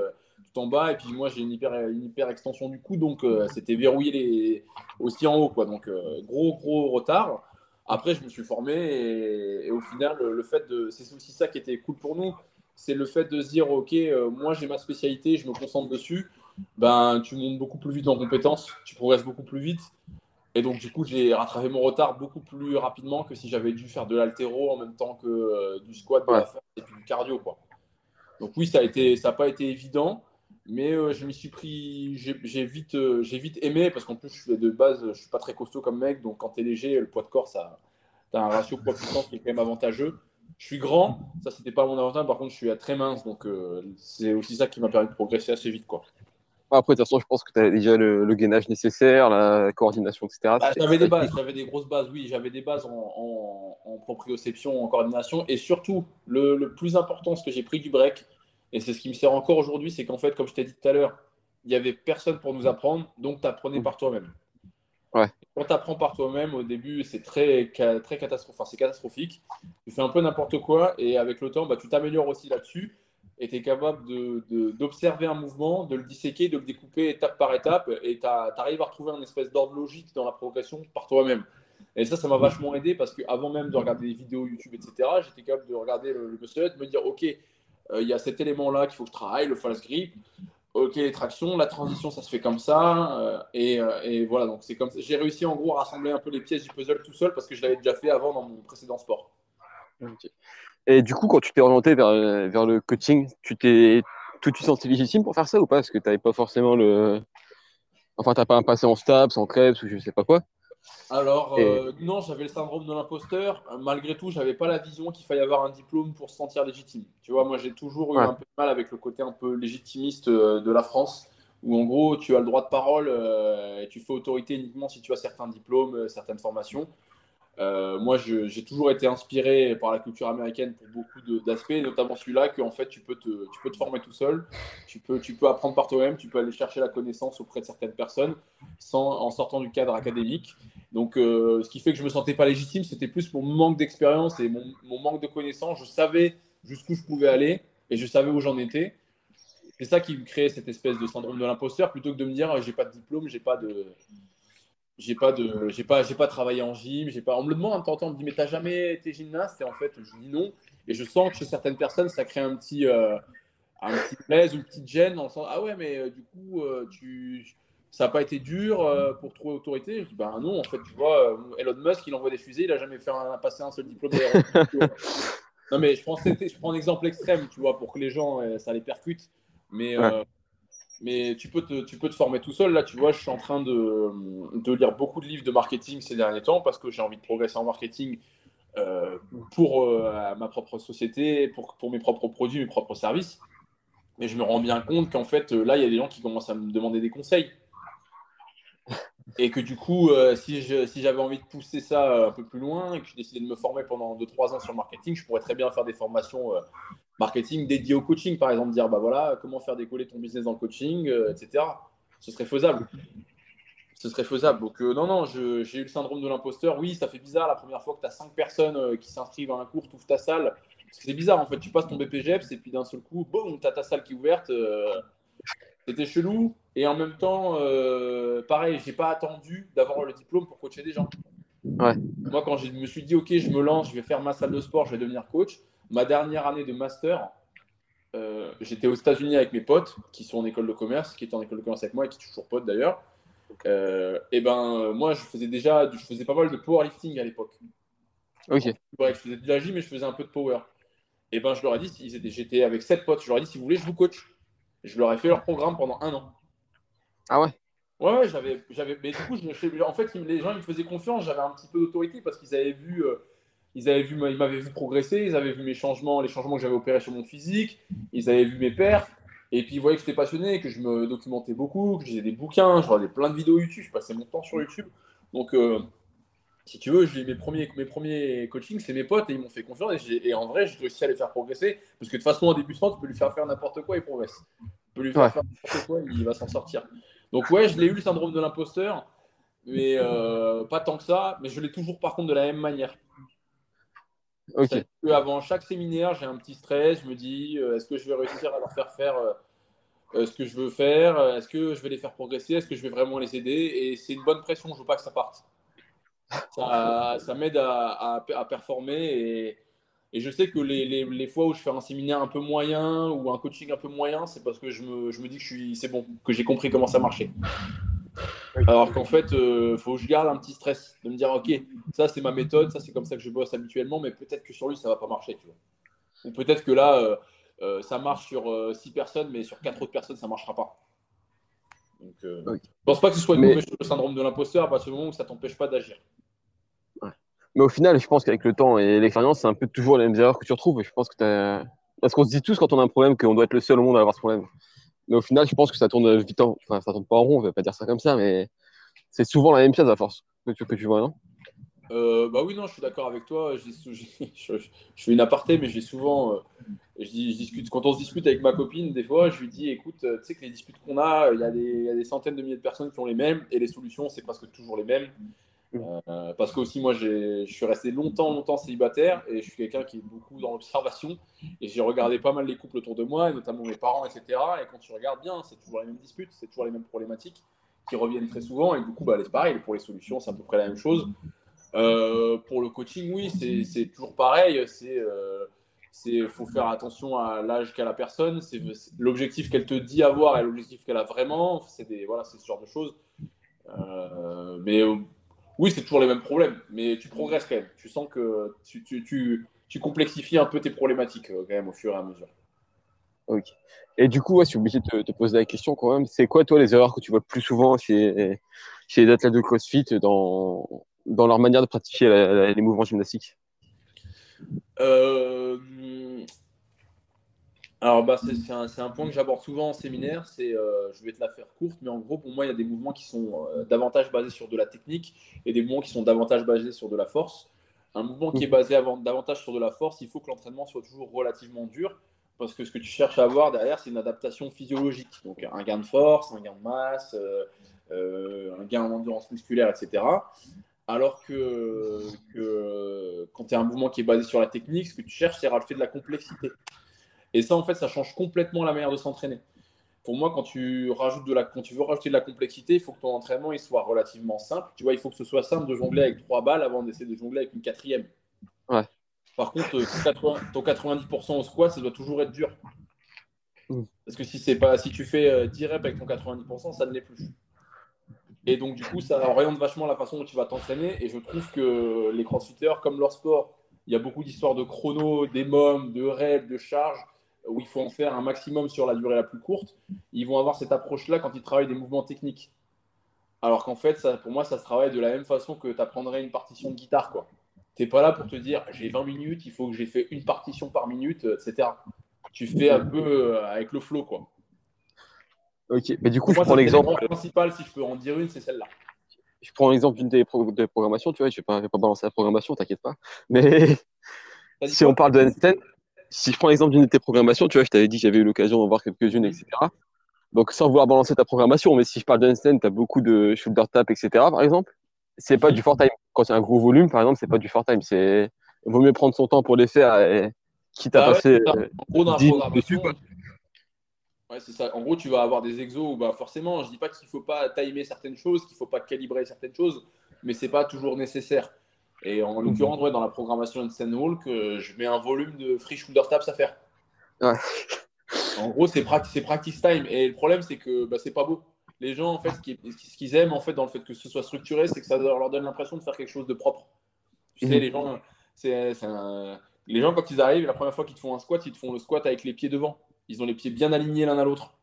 [SPEAKER 1] tout en bas et puis moi j'ai une hyper, une hyper extension du cou donc c'était verrouillé les... aussi en haut quoi. Donc, gros, gros retard. Après, je me suis formé et, au final, le fait de. C'est aussi ça qui était cool pour nous. C'est le fait de se dire, OK, euh, moi j'ai ma spécialité, je me concentre dessus. Ben, tu montes beaucoup plus vite en compétences, tu progresses beaucoup plus vite. Et donc, du coup, j'ai rattrapé mon retard beaucoup plus rapidement que si j'avais dû faire de l'altéro en même temps que euh, du squat, de la force et puis du cardio. Quoi. Donc, oui, ça n'a pas été évident, mais euh, je m'y suis pris. J'ai vite, vite aimé parce qu'en plus, je suis de base, je suis pas très costaud comme mec. Donc, quand tu es léger, le poids de corps, ça, tu as un ratio poids-puissance qui est quand même avantageux. Je suis grand, ça c'était pas mon avantage, par contre je suis très mince, donc euh, c'est aussi ça qui m'a permis de progresser assez vite. Quoi.
[SPEAKER 2] Après, de toute façon, je pense que tu avais déjà le, gainage nécessaire, la coordination, etc.
[SPEAKER 1] Bah, j'avais des bases, j'avais des grosses bases, oui, j'avais des bases en, en, proprioception, en coordination, et surtout, le, plus important, ce que j'ai pris du break, et c'est ce qui me sert encore aujourd'hui, c'est qu'en fait, comme je t'ai dit tout à l'heure, il n'y avait personne pour nous apprendre, donc tu apprenais par toi-même. Quand tu apprends par toi-même, au début, c'est très, très catastrophique. Enfin, catastrophique. Tu fais un peu n'importe quoi et avec le temps, bah, tu t'améliores aussi là-dessus es capable d'observer de, un mouvement, de le disséquer, de le découper étape par étape et tu arrives à retrouver un espèce d'ordre logique dans la progression par toi-même. Et ça, ça m'a vachement aidé parce qu'avant même de regarder des vidéos YouTube, etc., j'étais capable de regarder le, le de me dire, OK, euh, il y a cet élément-là qu'il faut que je travaille, le false grip ok, les tractions, la transition, ça se fait comme ça. Euh, euh, et, voilà, donc c'est comme ça. J'ai réussi en gros à rassembler un peu les pièces du puzzle tout seul parce que je l'avais déjà fait avant dans mon précédent sport.
[SPEAKER 2] Et du coup, quand tu t'es orienté vers, vers le coaching, tu t'es tout de suite senti légitime pour faire ça ou pas? Parce que tu n'avais pas forcément le. Enfin, tu n'as pas un passé en STAPS, en Krebs ou je sais pas quoi?
[SPEAKER 1] Alors, euh, non, j'avais le syndrome de l'imposteur. Malgré tout, j'avais pas la vision qu'il fallait avoir un diplôme pour se sentir légitime. Tu vois, moi, j'ai toujours eu un peu de mal avec le côté un peu légitimiste euh, de la France, où en gros, tu as le droit de parole euh, et tu fais autorité uniquement si tu as certains diplômes, certaines formations. Euh, moi, j'ai toujours été inspiré par la culture américaine pour beaucoup d'aspects, notamment celui-là que en fait, tu peux, te, tu peux te former tout seul, tu peux, tu peux apprendre par toi-même, tu peux aller chercher la connaissance auprès de certaines personnes sans, en sortant du cadre académique. Donc, euh, ce qui fait que je me sentais pas légitime, c'était plus mon manque d'expérience et mon, mon, manque de connaissances. Je savais jusqu'où je pouvais aller et je savais où j'en étais. C'est ça qui me créait cette espèce de syndrome de l'imposteur plutôt que de me dire j'ai pas de diplôme, j'ai pas de j'ai pas de j'ai pas j'ai pas travaillé en gym j'ai pas on me le demande en temps on me dit mais t'as jamais été gymnaste? Et en fait je dis non. Et je sens que chez certaines personnes ça crée un petit euh, un petit plaise ou une petite gêne en sens ah ouais mais euh, du coup euh, tu ça n'a pas été dur pour trouver autorité? Je dis bah non en fait tu vois Elon Musk il envoie des fusées il a jamais fait un, passer un seul diplôme non mais je prends je prends un exemple extrême tu vois pour que les gens ça les percute. Mais mais tu peux, te, tu peux te former tout seul. Là, tu vois, je suis en train de, de lire beaucoup de livres de marketing ces derniers temps parce que j'ai envie de progresser en marketing euh, pour euh, ma propre société, pour, pour mes propres produits, mes propres services. Mais je me rends bien compte qu'en fait, là, il y a des gens qui commencent à me demander des conseils. Et que du coup, euh, si j'avais si envie de pousser ça un peu plus loin et que je décidais de me former pendant 2-3 ans sur le marketing, je pourrais très bien faire des formations marketing dédié au coaching, par exemple, dire bah voilà, comment faire décoller ton business dans le coaching, euh, etc. Ce serait faisable. Ce serait faisable. Donc, euh, non, non, j'ai eu le syndrome de l'imposteur. Oui, ça fait bizarre la première fois que tu as cinq personnes euh, qui s'inscrivent à un cours, tu ouvres ta salle. c'est bizarre, en fait, tu passes ton BPGEPS et puis d'un seul coup, boum, tu as ta salle qui est ouverte. C'était chelou. Et en même temps, pareil, j'ai pas attendu d'avoir le diplôme pour coacher des gens.
[SPEAKER 2] Ouais.
[SPEAKER 1] Moi, quand je me suis dit, OK, je me lance, je vais faire ma salle de sport, je vais devenir coach, ma dernière année de master, euh, j'étais aux États-Unis avec mes potes qui sont en école de commerce, qui étaient en école de commerce avec moi et qui sont toujours potes d'ailleurs. Euh, et ben moi, je faisais déjà, je faisais pas mal de powerlifting à l'époque.
[SPEAKER 2] Ok.
[SPEAKER 1] je faisais de la gym, mais je faisais un peu de power. Et ben je leur ai dit, j'étais avec sept potes, je leur ai dit si vous voulez, je vous coach. Je leur ai fait leur programme pendant un an.
[SPEAKER 2] Ah ouais?
[SPEAKER 1] Ouais, j'avais, j'avais, mais du coup, je, en fait, les gens ils me faisaient confiance, j'avais un petit peu d'autorité parce qu'ils avaient vu. Euh, ils avaient vu, ils m'avaient vu progresser, ils avaient vu mes changements, les changements que j'avais opérés sur mon physique, ils avaient vu mes perfs, et puis ils voyaient que j'étais passionné, que je me documentais beaucoup, que je lisais des bouquins, je regardais plein de vidéos YouTube, je passais mon temps sur YouTube. Donc, euh, si tu veux, j'ai mes premiers, mes premiers coachings, c'est mes potes, et ils m'ont fait confiance, et, en vrai, j'ai réussi à les faire progresser, parce que de toute façon, au début de temps, tu peux lui faire faire n'importe quoi, il progresse. Tu peux lui faire faire n'importe quoi, il va s'en sortir. Donc ouais, je l'ai eu le syndrome de l'imposteur, mais euh, pas tant que ça, mais je l'ai toujours par contre de la même manière. Avant chaque séminaire, j'ai un petit stress. Je me dis, euh, est-ce que je vais réussir à leur faire faire euh, euh, ce que je veux faire? Est-ce que je vais les faire progresser? Est-ce que je vais vraiment les aider? Et c'est une bonne pression. Je ne veux pas que ça parte. Ça, m'aide à, performer. Et, je sais que les, fois où je fais un séminaire un peu moyen ou un coaching un peu moyen, c'est parce que je me, je me dis que c'est bon, que j'ai compris comment ça marchait. Alors qu'en fait, il euh, faut que je garde un petit stress de me dire, ok, ça c'est ma méthode, ça c'est comme ça que je bosse habituellement, mais peut-être que sur lui ça va pas marcher, tu vois. Ou peut-être que là, euh, euh, ça marche sur 6 personnes, mais sur 4 autres personnes ça marchera pas. Donc, je pense pas que ce soit le syndrome de l'imposteur à partir du moment où ça t'empêche pas d'agir.
[SPEAKER 2] Mais au final, je pense qu'avec le temps et l'expérience, c'est un peu toujours les mêmes erreurs que tu retrouves. je pense que as... Parce qu'on se dit tous quand on a un problème qu'on doit être le seul au monde à avoir ce problème. Mais au final, je pense que ça tourne vite en... Enfin, ça tourne pas en rond, on va pas dire ça comme ça, mais c'est souvent la même chose à force que tu, que tu vois, non?
[SPEAKER 1] Euh, bah oui, non, je suis d'accord avec toi. Je, fais une aparté, mais j'ai souvent. Euh, je, discute, quand on se discute avec ma copine, des fois, je lui dis écoute, euh, tu sais que les disputes qu'on a, il y, des, y, a des centaines de milliers de personnes qui ont les mêmes, et les solutions, c'est presque toujours les mêmes. Euh, parce que aussi moi je suis resté longtemps longtemps célibataire et je suis quelqu'un qui est beaucoup dans l'observation. Et j'ai regardé pas mal les couples autour de moi et notamment mes parents etc et quand tu regardes bien c'est toujours les mêmes disputes c'est toujours les mêmes problématiques qui reviennent très souvent. Et du coup bah, c'est pareil pour les solutions c'est à peu près la même chose. Euh, pour le coaching oui c'est toujours pareil. C'est il faut faire attention à l'âge qu'a la personne. C'est l'objectif qu'elle te dit avoir et l'objectif qu'elle a vraiment. C'est voilà c'est ce genre de choses. Euh, mais oui, c'est toujours les mêmes problèmes, mais tu progresses quand même. Tu sens que tu, tu, tu, tu complexifies un peu tes problématiques euh, quand même au fur et à mesure.
[SPEAKER 2] Ok. Et du coup, ouais, je suis obligé de te, poser la question quand même. C'est quoi, toi, les erreurs que tu vois le plus souvent chez, chez les athlètes de CrossFit dans, dans leur manière de pratiquer les mouvements gymnastiques?
[SPEAKER 1] Euh, alors, bah, c'est un, point que j'aborde souvent en séminaire. C'est, euh, je vais te la faire courte, mais en gros, pour moi, il y a des mouvements qui sont euh, davantage basés sur de la technique et des mouvements qui sont davantage basés sur de la force. Un mouvement qui est basé avant, davantage sur de la force, il faut que l'entraînement soit toujours relativement dur parce que ce que tu cherches à avoir derrière, c'est une adaptation physiologique. Donc, un gain de force, un gain de masse, euh, un gain en endurance musculaire, etc. Alors que, que quand tu as un mouvement qui est basé sur la technique, ce que tu cherches, c'est rajouter de la complexité. Et ça, en fait, ça change complètement la manière de s'entraîner. pour moi, quand tu, rajoutes de la, quand tu veux rajouter de la complexité, il faut que ton entraînement il soit relativement simple. Tu vois, il faut que ce soit simple de jongler avec trois balles avant d'essayer de jongler avec une quatrième.
[SPEAKER 2] Ouais.
[SPEAKER 1] Par contre, ton, 90% au squat, ça doit toujours être dur. Mm. Parce que si, c'est pas, si tu fais 10 reps avec ton 90%, ça ne l'est plus. Et donc, du coup, ça oriente vachement la façon dont tu vas t'entraîner. Et je trouve que les crossfitters, comme leur sport, il y a beaucoup d'histoires de chrono, d'émom, de reps, de charges, où il faut en faire un maximum sur la durée la plus courte. Ils vont avoir cette approche-là quand ils travaillent des mouvements techniques. Alors qu'en fait, ça, pour moi, ça se travaille de la même façon que tu apprendrais une partition de guitare. Tu n'es pas là pour te dire j'ai 20 minutes, il faut que j'ai fait une partition par minute, etc. Tu fais un peu euh, avec le flow. Quoi.
[SPEAKER 2] Ok, mais du coup, je prends l'exemple.
[SPEAKER 1] principal, si je peux en dire une, c'est celle-là.
[SPEAKER 2] Je prends l'exemple d'une des, programmations, tu vois, je ne vais, pas, vais pas balancer la programmation, t'inquiète pas. Mais si on parle de Einstein, si je prends l'exemple d'une de tes programmations, tu vois, je t'avais dit que j'avais eu l'occasion d'en voir quelques-unes, etc. Donc, sans vouloir balancer ta programmation, mais si je parle d'Einstein, tu as beaucoup de shoulder tap, etc., par exemple. C'est pas du fort time. Quand c'est un gros volume, par exemple, c'est pas du fort time. C'est il vaut mieux prendre son temps pour les faire, et... quitte à ah passer
[SPEAKER 1] dessus. Ouais, c'est ça. En gros, tu vas avoir des exos où bah, forcément, je dis pas qu'il faut pas timer certaines choses, qu'il faut pas calibrer certaines choses, mais c'est pas toujours nécessaire. Et en mhm. l'occurrence, dans la programmation de que je mets un volume de free shoulder taps à faire. En gros, c'est practice time. Et le problème, c'est que bah, c'est pas beau. Les gens, en fait, ce qu'ils aiment en fait, dans le fait que ce soit structuré, c'est que ça leur donne l'impression de faire quelque chose de propre. Tu sais, mhm. les gens, c'est, les gens, quand ils arrivent, la première fois qu'ils te font un squat, ils te font le squat avec les pieds devant. Ils ont les pieds bien alignés l'un à l'autre.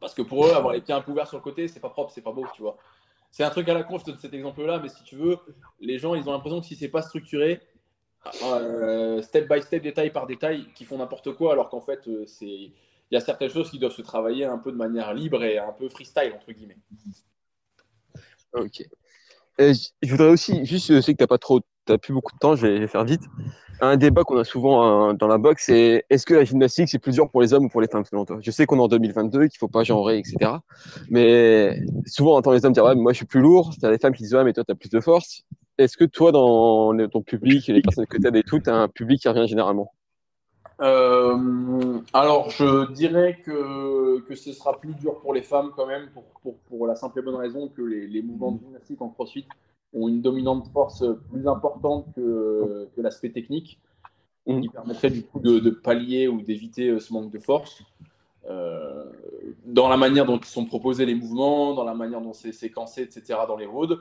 [SPEAKER 1] Parce que pour eux, avoir les pieds un peu ouverts sur le côté, c'est pas propre, c'est pas beau, tu vois. C'est un truc à la con, je donne cet exemple-là, mais si tu veux, les gens, ils ont l'impression que si c'est pas structuré, euh, step by step, détail par détail, qui font n'importe quoi, alors qu'en fait, euh, il y a certaines choses qui doivent se travailler un peu de manière libre et un peu freestyle, entre guillemets.
[SPEAKER 2] Ok. je voudrais aussi, juste, je sais que tu n'as pas trop, tu plus beaucoup de temps, je vais faire vite un débat qu'on a souvent euh, dans la boxe, c'est est-ce que la gymnastique, c'est plus dur pour les hommes ou pour les femmes selon toi? Je sais qu'on est en 2022, qu'il ne faut pas genrer, etc. Mais souvent, on entend les hommes dire ouais, moi je suis plus lourd. Tu as les femmes qui disent ouais, mais toi tu as plus de force. Est-ce que toi, dans ton public les personnes que tu as et tout, tu as un public qui revient généralement?
[SPEAKER 1] Euh, alors, je dirais que, que ce sera plus dur pour les femmes quand même, pour, pour, pour la simple et bonne raison que les, les mouvements de gymnastique en crossfit ont une dominante force plus importante que, que l'aspect technique, mm. qui permettrait du coup de, pallier ou d'éviter euh, ce manque de force. Euh, dans la manière dont ils sont proposés les mouvements, dans la manière dont c'est séquencé, etc., dans les roads.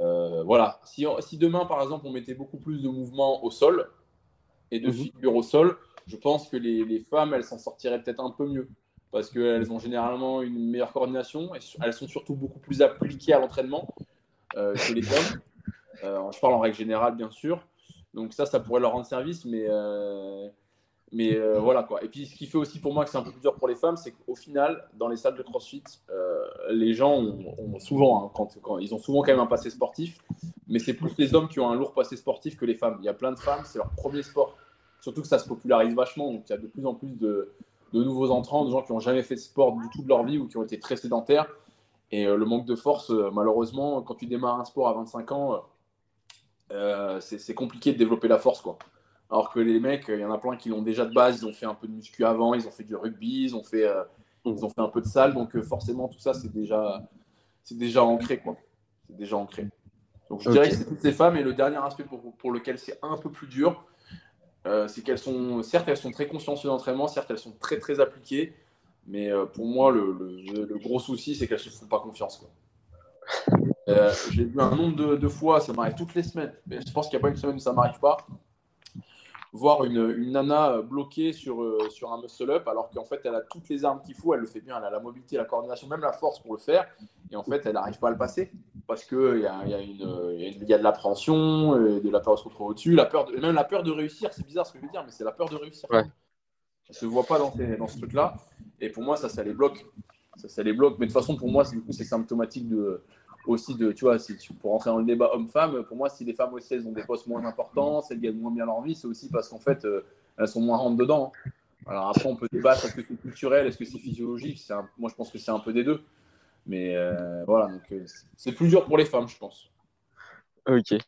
[SPEAKER 1] Euh, voilà. Si, si, demain, par exemple, on mettait beaucoup plus de mouvements au sol et de mm-hmm. figures au sol, je pense que les, les femmes, elles s'en sortiraient peut-être un peu mieux parce qu'elles ont généralement une meilleure coordination et elles sont surtout beaucoup plus appliquées à l'entraînement euh, chez les. Euh, je parle en règle générale, bien sûr. Donc ça, ça pourrait leur rendre service, mais, euh, mais voilà quoi. Et puis ce qui fait aussi pour moi que c'est un peu plus dur pour les femmes, c'est qu'au final, dans les salles de CrossFit, les gens ont, souvent, hein, quand, quand, ils ont souvent quand même un passé sportif, mais c'est plus les hommes qui ont un lourd passé sportif que les femmes. Il y a plein de femmes, c'est leur premier sport. Surtout que ça se popularise vachement, donc il y a de plus en plus de, de nouveaux entrants, de gens qui n'ont jamais fait de sport du tout de leur vie ou qui ont été très sédentaires et euh, le manque de force, euh, malheureusement, quand tu démarres un sport à 25 ans, euh, c'est compliqué de développer la force. quoi. Alors que les mecs, il y en a plein qui l'ont déjà de base, ils ont fait un peu de muscu avant, ils ont fait du rugby, ils ont fait, ils ont fait un peu de salle, donc forcément tout ça c'est déjà, déjà ancré quoi. C'est déjà ancré. Donc je dirais que c'est toutes ces femmes et le dernier aspect pour, pour lequel c'est un peu plus dur, c'est qu'elles sont, certes elles sont très consciencieuses d'entraînement, certes elles sont très très appliquées, mais euh, pour moi, le, gros souci, c'est qu'elles ne se font pas confiance. Euh, j'ai vu un nombre de, fois, ça m'arrive toutes les semaines, mais je pense qu'il n'y a pas une semaine où ça ne m'arrive pas, voir une, nana bloquée sur, euh, sur un muscle-up, alors qu'en fait, elle a toutes les armes qu'il faut, elle le fait bien, elle a la mobilité, la coordination, même la force pour le faire, et en fait, elle n'arrive pas à le passer, parce qu'il y a, y, a y a de l'appréhension, de la peur de se retrouver au-dessus, la peur même la peur de réussir, c'est bizarre ce que je veux dire, mais c'est la peur de réussir. Ouais. Se voit pas dans, ce truc-là. Et pour moi, ça, ça les bloque. Ça, ça les bloque. Mais de toute façon, pour moi, c'est symptomatique de, aussi de, tu vois, si pour rentrer dans le débat homme-femme, pour moi, si les femmes aussi, elles ont des postes moins importants, si elles gagnent moins bien leur vie, c'est aussi parce qu'en fait, euh, elles sont moins rentres dedans. Alors après, on peut débattre est-ce que c'est culturel, est-ce que c'est physiologique Moi, je pense que c'est un peu des deux. Mais euh, voilà, donc euh, c'est plus dur pour les femmes, je pense.
[SPEAKER 2] Ok.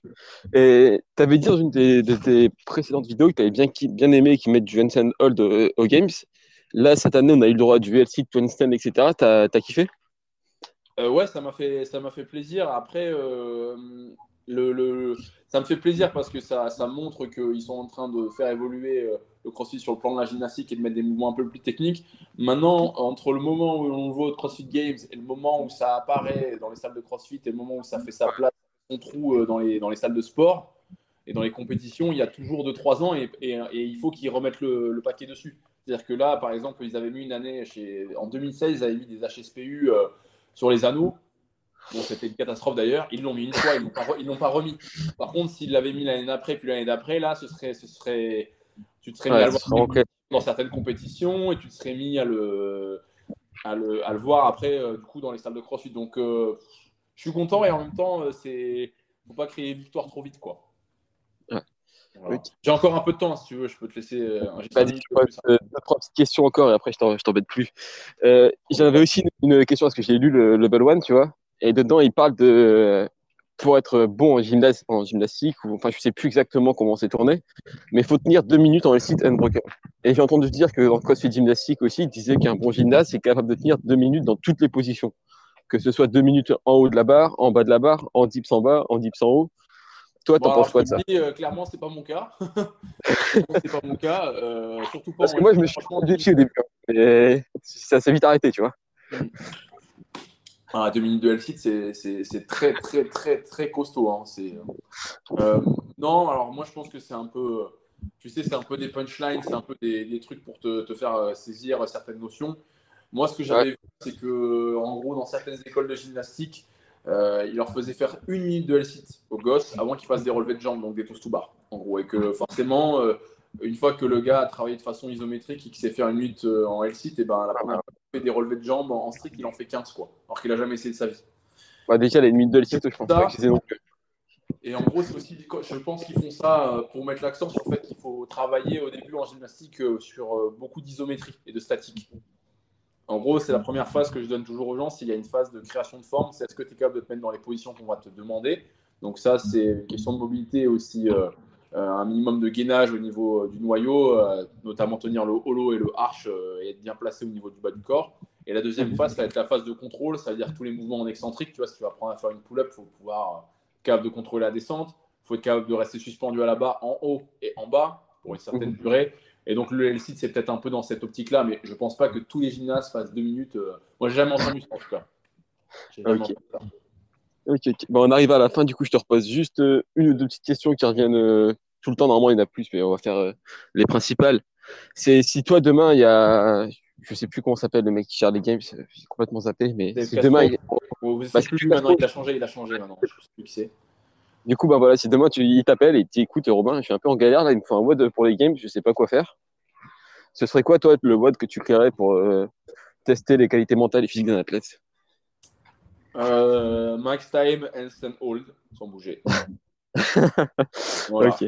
[SPEAKER 2] Et tu avais dit dans une de tes précédentes vidéos que tu avais bien, bien aimé qu'ils mettent du Vincent Hold aux Games. Là, cette année, on a eu le droit du VLC, Twin Stand, etc. T'as as kiffé?
[SPEAKER 1] Euh, Ouais, ça m'a fait, ça fait plaisir. Après, euh, le, le, ça me fait plaisir parce que ça, ça montre qu'ils sont en train de faire évoluer euh, le CrossFit sur le plan de la gymnastique et de mettre des mouvements un peu plus techniques. Maintenant, entre le moment où on le voit au CrossFit Games et le moment où ça apparaît dans les salles de CrossFit et le moment où ça fait sa place, son trou dans les, dans les salles de sport et dans les compétitions, il y a toujours 2-3 ans et, et, et, il faut qu'ils remettent le, le paquet dessus. C'est-à-dire que là, par exemple, ils avaient mis une année, chez... en 2016, ils avaient mis des HSPU euh, sur les anneaux. Bon, c'était une catastrophe d'ailleurs. Ils l'ont mis une fois, ils ne l'ont pas remis. Par contre, s'ils l'avaient mis l'année d'après, puis l'année d'après, là, ce serait, ce serait, tu te serais mis à le voir dans certaines compétitions et tu te serais mis à le, à le, à le voir après, euh, du coup, dans les salles de crossfit. Donc, euh, je suis content et en même temps, c'est faut pas créer victoire trop vite, quoi. J'ai encore un peu de temps, si tu veux, je peux te laisser. Euh,
[SPEAKER 2] bah, deux, trois petites questions encore et après je t'embête plus. Euh, J'avais aussi une, question parce que j'ai lu le Level 1, tu vois, et dedans il parle de pour être bon en, gymnase, en gymnastique, ou, enfin je sais plus exactement comment c'est tourné, mais il faut tenir deux minutes en site unbroken. Et j'ai entendu dire que dans le CrossFit gymnastique aussi, il disait qu'un bon gymnase est capable de tenir deux minutes dans toutes les positions, que ce soit deux minutes en haut de la barre, en bas de la barre, en dips en bas, en dips en haut, toi, t'en penses quoi de ça
[SPEAKER 1] euh, Clairement, c'est pas mon cas. c'est pas mon cas. Euh, surtout pas
[SPEAKER 2] Parce que moi, je me suis rendu au début. Et ça s'est vite arrêté, tu vois.
[SPEAKER 1] Ah, deux minutes de L-Sit, c'est très, très, très, très costaud. Hein. Euh, non, alors moi, je pense que c'est un peu. Tu sais, c'est un peu des punchlines, c'est un peu des, des trucs pour te, te, faire saisir certaines notions. Moi, ce que j'avais vu, c'est que, en gros, dans certaines écoles de gymnastique, euh, il leur faisait faire une minute de L-sit aux gosses avant qu'ils fassent des relevés de jambes, donc des toast to bar, en gros. Et que forcément, euh, une fois que le gars a travaillé de façon isométrique et qu'il sait faire une minute euh, en L-sit, et ben, la première fois qu'il fait des relevés de jambes en, strict, il en fait 15, quoi. Alors qu'il n'a jamais essayé de sa vie.
[SPEAKER 2] Bah, déjà, les minutes de L-sit, je pense pas que c'est non plus.
[SPEAKER 1] Et en gros, c'est aussi, je pense qu'ils font ça pour mettre l'accent sur le fait qu'il faut travailler au début en gymnastique sur beaucoup d'isométrie et de statique. En gros, c'est la première phase que je donne toujours aux gens. S'il y a une phase de création de forme, c'est est-ce que tu es capable de te mettre dans les positions qu'on va te demander. Donc ça, c'est une question de mobilité aussi, euh, euh, un minimum de gainage au niveau euh, du noyau, notamment tenir le holo et le arch et être bien placé au niveau du bas du corps. Et la deuxième phase, ça va être la phase de contrôle, ça veut dire tous les mouvements en excentrique. Tu vois, si tu vas apprendre à faire une pull-up, il faut pouvoir être capable de contrôler la descente. Il faut être capable de rester suspendu à la barre en haut et en bas pour une certaine durée. Et donc le L-sit, c'est peut-être un peu dans cette optique-là, mais je ne pense pas que tous les gymnastes fassent deux minutes. Euh, moi, j'ai jamais entendu ça en tout cas.
[SPEAKER 2] Ok. Ok, Bon, on arrive à la fin, du coup, je te repose juste euh, une ou deux petites questions qui reviennent euh, tout le temps. Normalement, il y en a plus, mais on va faire les principales. C'est si toi, demain, il y a. Je sais plus comment s'appelle le mec qui gère les games, j'ai complètement zappé, mais demain. Il...
[SPEAKER 1] Bah, plus, maintenant, il a changé, il a changé maintenant. Je sais plus qui c'est.
[SPEAKER 2] Du coup, bah voilà, si demain tu, il t'appelle et tu écoute Robin, je suis un peu en galère là, il me faut un WOD pour les games, je sais pas quoi faire. Ce serait quoi, toi, le WOD que tu créerais pour euh, tester les qualités mentales et physiques d'un athlète?
[SPEAKER 1] Euh, Max time, instant hold, sans bouger.
[SPEAKER 2] Ok.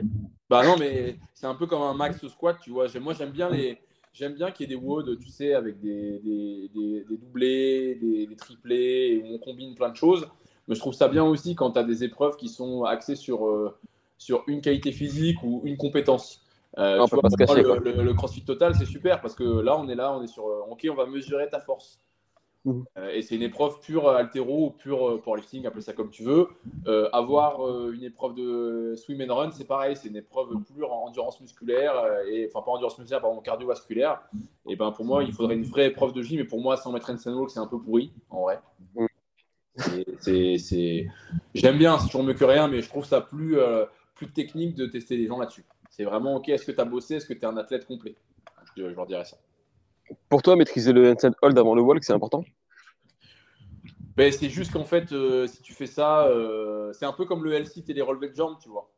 [SPEAKER 1] Bah non, mais c'est un peu comme un max squat, tu vois. Moi, j'aime bien les. J'aime bien qu'il y ait des WOD, tu sais, avec des, des, des, des doublés, des, triplés, où on combine plein de choses. Mais je trouve ça bien aussi quand tu as des épreuves qui sont axées sur, euh, sur une qualité physique ou une compétence. Euh, le, CrossFit Total, c'est super parce que là, on est là, on est sur. Euh, ok, on va mesurer ta force. Mhm. et c'est une épreuve pure altéro ou pure powerlifting, appelle ça comme tu veux. avoir une épreuve de swim and run, c'est pareil, c'est une épreuve pure en endurance musculaire, et, enfin pas endurance musculaire, pardon, cardiovasculaire. Et ben pour moi, il faudrait une vraie épreuve de gym, mais pour moi, sans mettre un c'est un peu pourri, en vrai. Mhm. C'est, J'aime bien, c'est toujours mieux que rien, mais je trouve ça plus, euh, plus technique de tester les gens là-dessus. C'est vraiment, ok, est-ce que tu as bossé, est-ce que tu es un athlète complet? Je, leur dirais ça.
[SPEAKER 2] Pour toi, maîtriser le handstand hold avant le walk, c'est important?
[SPEAKER 1] Ben, C'est juste qu'en fait, euh, si tu fais ça, euh, c'est un peu comme le L-sit et les relevés de jambes, tu vois.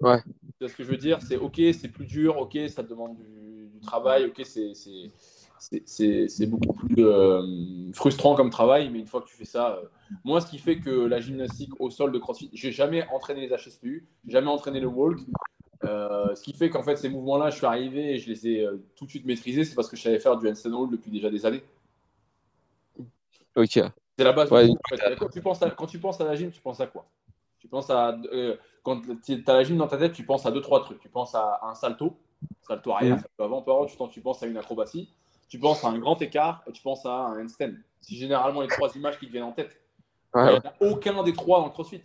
[SPEAKER 2] Ouais.
[SPEAKER 1] C'est ce que je veux dire, c'est ok, c'est plus dur, ok, ça demande du, du travail, ok, c'est c'est beaucoup plus euh, frustrant comme travail, mais une fois que tu fais ça, euh, moi, ce qui fait que la gymnastique au sol de CrossFit, j'ai jamais entraîné les HSPU, jamais entraîné le walk. Euh, ce qui fait qu'en fait, ces mouvements-là, je suis arrivé et je les ai tout de suite maîtrisés, c'est parce que je savais faire du handstand hold depuis déjà des années.
[SPEAKER 2] Ok.
[SPEAKER 1] C'est la base. quand, tu penses à, quand tu penses à la gym, tu penses à quoi? Tu penses à quand tu as la gym dans ta tête, tu penses à deux trois trucs. Tu penses à un salto, salto arrière, mm. salto avant, tu penses à une acrobatie tu penses à un grand écart et tu penses à un handstand. C'est généralement les trois images qui te viennent en tête. Il n'y en a aucun des trois dans le crossfit.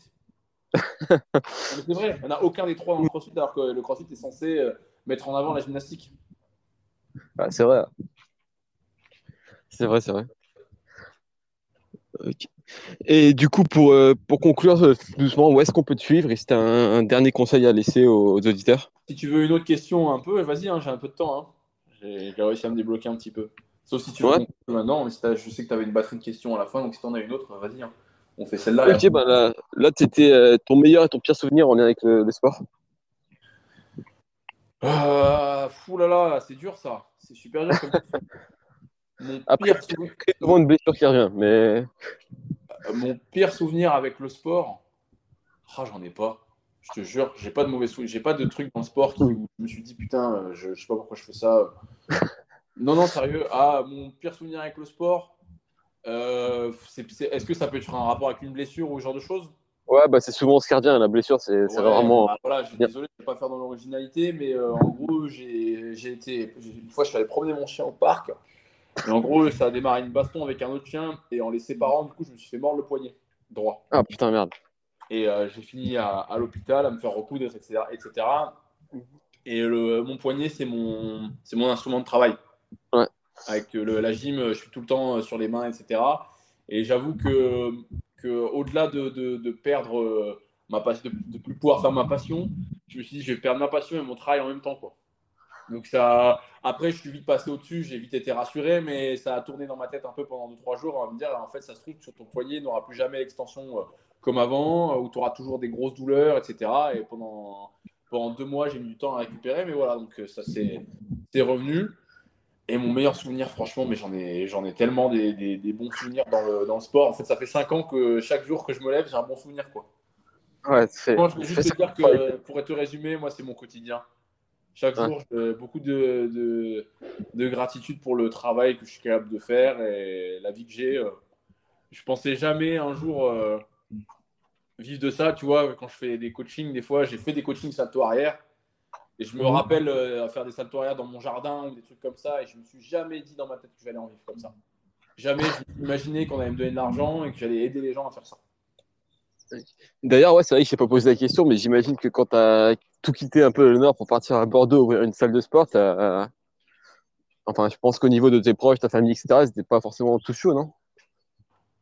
[SPEAKER 1] c'est vrai, il n'y en a aucun des trois dans le crossfit alors que le crossfit est censé euh, mettre en avant la gymnastique.
[SPEAKER 2] Bah, c'est vrai. C'est vrai, c'est vrai. Et du coup, pour, euh, pour conclure euh, doucement, où est-ce qu'on peut te suivre? Et c'était un, dernier conseil à laisser aux, auditeurs?
[SPEAKER 1] Si tu veux une autre question un peu, vas-y, hein, j'ai un peu de temps. Hein. J'ai réussi à me débloquer un petit peu. Sauf si tu veux maintenant, je sais que tu avais une batterie de questions à la fin, donc si tu en as une autre, vas-y. Hein. On fait celle-là.
[SPEAKER 2] Ok, bah là, là c'était euh, ton meilleur et ton pire souvenir en lien avec le, sport
[SPEAKER 1] euh, Fou là là, c'est dur ça. C'est super dur comme
[SPEAKER 2] Mon Après, pire souvenir... souvent une blessure qui revient, mais. Euh,
[SPEAKER 1] mon pire souvenir avec le sport, ah, j'en ai pas. Je te jure, j'ai pas de mauvais souvenirs. J'ai pas de trucs dans le sport qui, où je me suis dit putain, euh, je, je sais pas pourquoi je fais ça. Non, non, sérieux. Ah, mon pire souvenir avec le sport, euh, est-ce que ça peut être un rapport avec une blessure ou ce genre de choses?
[SPEAKER 2] Ouais, bah c'est souvent scardien, la blessure, c'est vraiment.
[SPEAKER 1] Bah, voilà, je suis désolé de ne pas faire dans l'originalité, mais euh, en gros, j'ai été. Une fois, je suis allé promener mon chien au parc, et en gros, ça a démarré une baston avec un autre chien, et en les séparant, du coup, je me suis fait mordre le poignet droit.
[SPEAKER 2] Ah putain, merde.
[SPEAKER 1] Et euh, j'ai fini à, l'hôpital à me faire recoudre, etc. etc. Et le, mon poignet, c'est mon, mon instrument de travail.
[SPEAKER 2] Ouais
[SPEAKER 1] avec la gym, je suis tout le temps euh, sur les mains, etc. Et j'avoue que, que au-delà de, de, perdre euh, ma passion, de, plus pouvoir faire ma passion, je me suis dit je vais perdre ma passion et mon travail en même temps, quoi. Donc ça, après, je suis vite passé au-dessus, j'ai vite été rassuré, mais ça a tourné dans ma tête un peu pendant 2-3 jours à me dire, en fait, ça se trouve, sur ton poignet, n'aura plus jamais l'extension euh, comme avant, où tu auras toujours des grosses douleurs, etc. Et pendant, pendant deux mois, j'ai mis du temps à récupérer, mais voilà, donc ça c'est revenu. Et mon meilleur souvenir, franchement, mais j'en ai, j'en ai tellement des, des, bons souvenirs dans le, dans le, sport. En fait, ça fait 5 ans que chaque jour que je me lève, j'ai un bon souvenir. Quoi.
[SPEAKER 2] Ouais, c'est.
[SPEAKER 1] Moi, je veux juste te dire que, pour te résumer, moi, c'est mon quotidien. Chaque jour, beaucoup de, de, de, gratitude pour le travail que je suis capable de faire et la vie que j'ai. Euh, je pensais jamais un jour euh, vivre de ça. Tu vois, quand je fais des coachings, des fois, j'ai fait des coachings salto arrière. Et je me mhm. rappelle euh, à faire des salto arrière dans mon jardin ou des trucs comme ça. Et je me suis jamais dit dans ma tête que j'allais en vivre comme ça. Jamais je imaginé qu'on allait me donner de l'argent et que j'allais aider les gens à faire ça.
[SPEAKER 2] D'ailleurs, ouais, c'est vrai que je n'ai pas posé la question, mais j'imagine que quand tu as tout quitté un peu le Nord pour partir à Bordeaux ouvrir une salle de sport, enfin, je pense qu'au niveau de tes proches, ta famille, etc., c'était pas forcément tout chaud, non?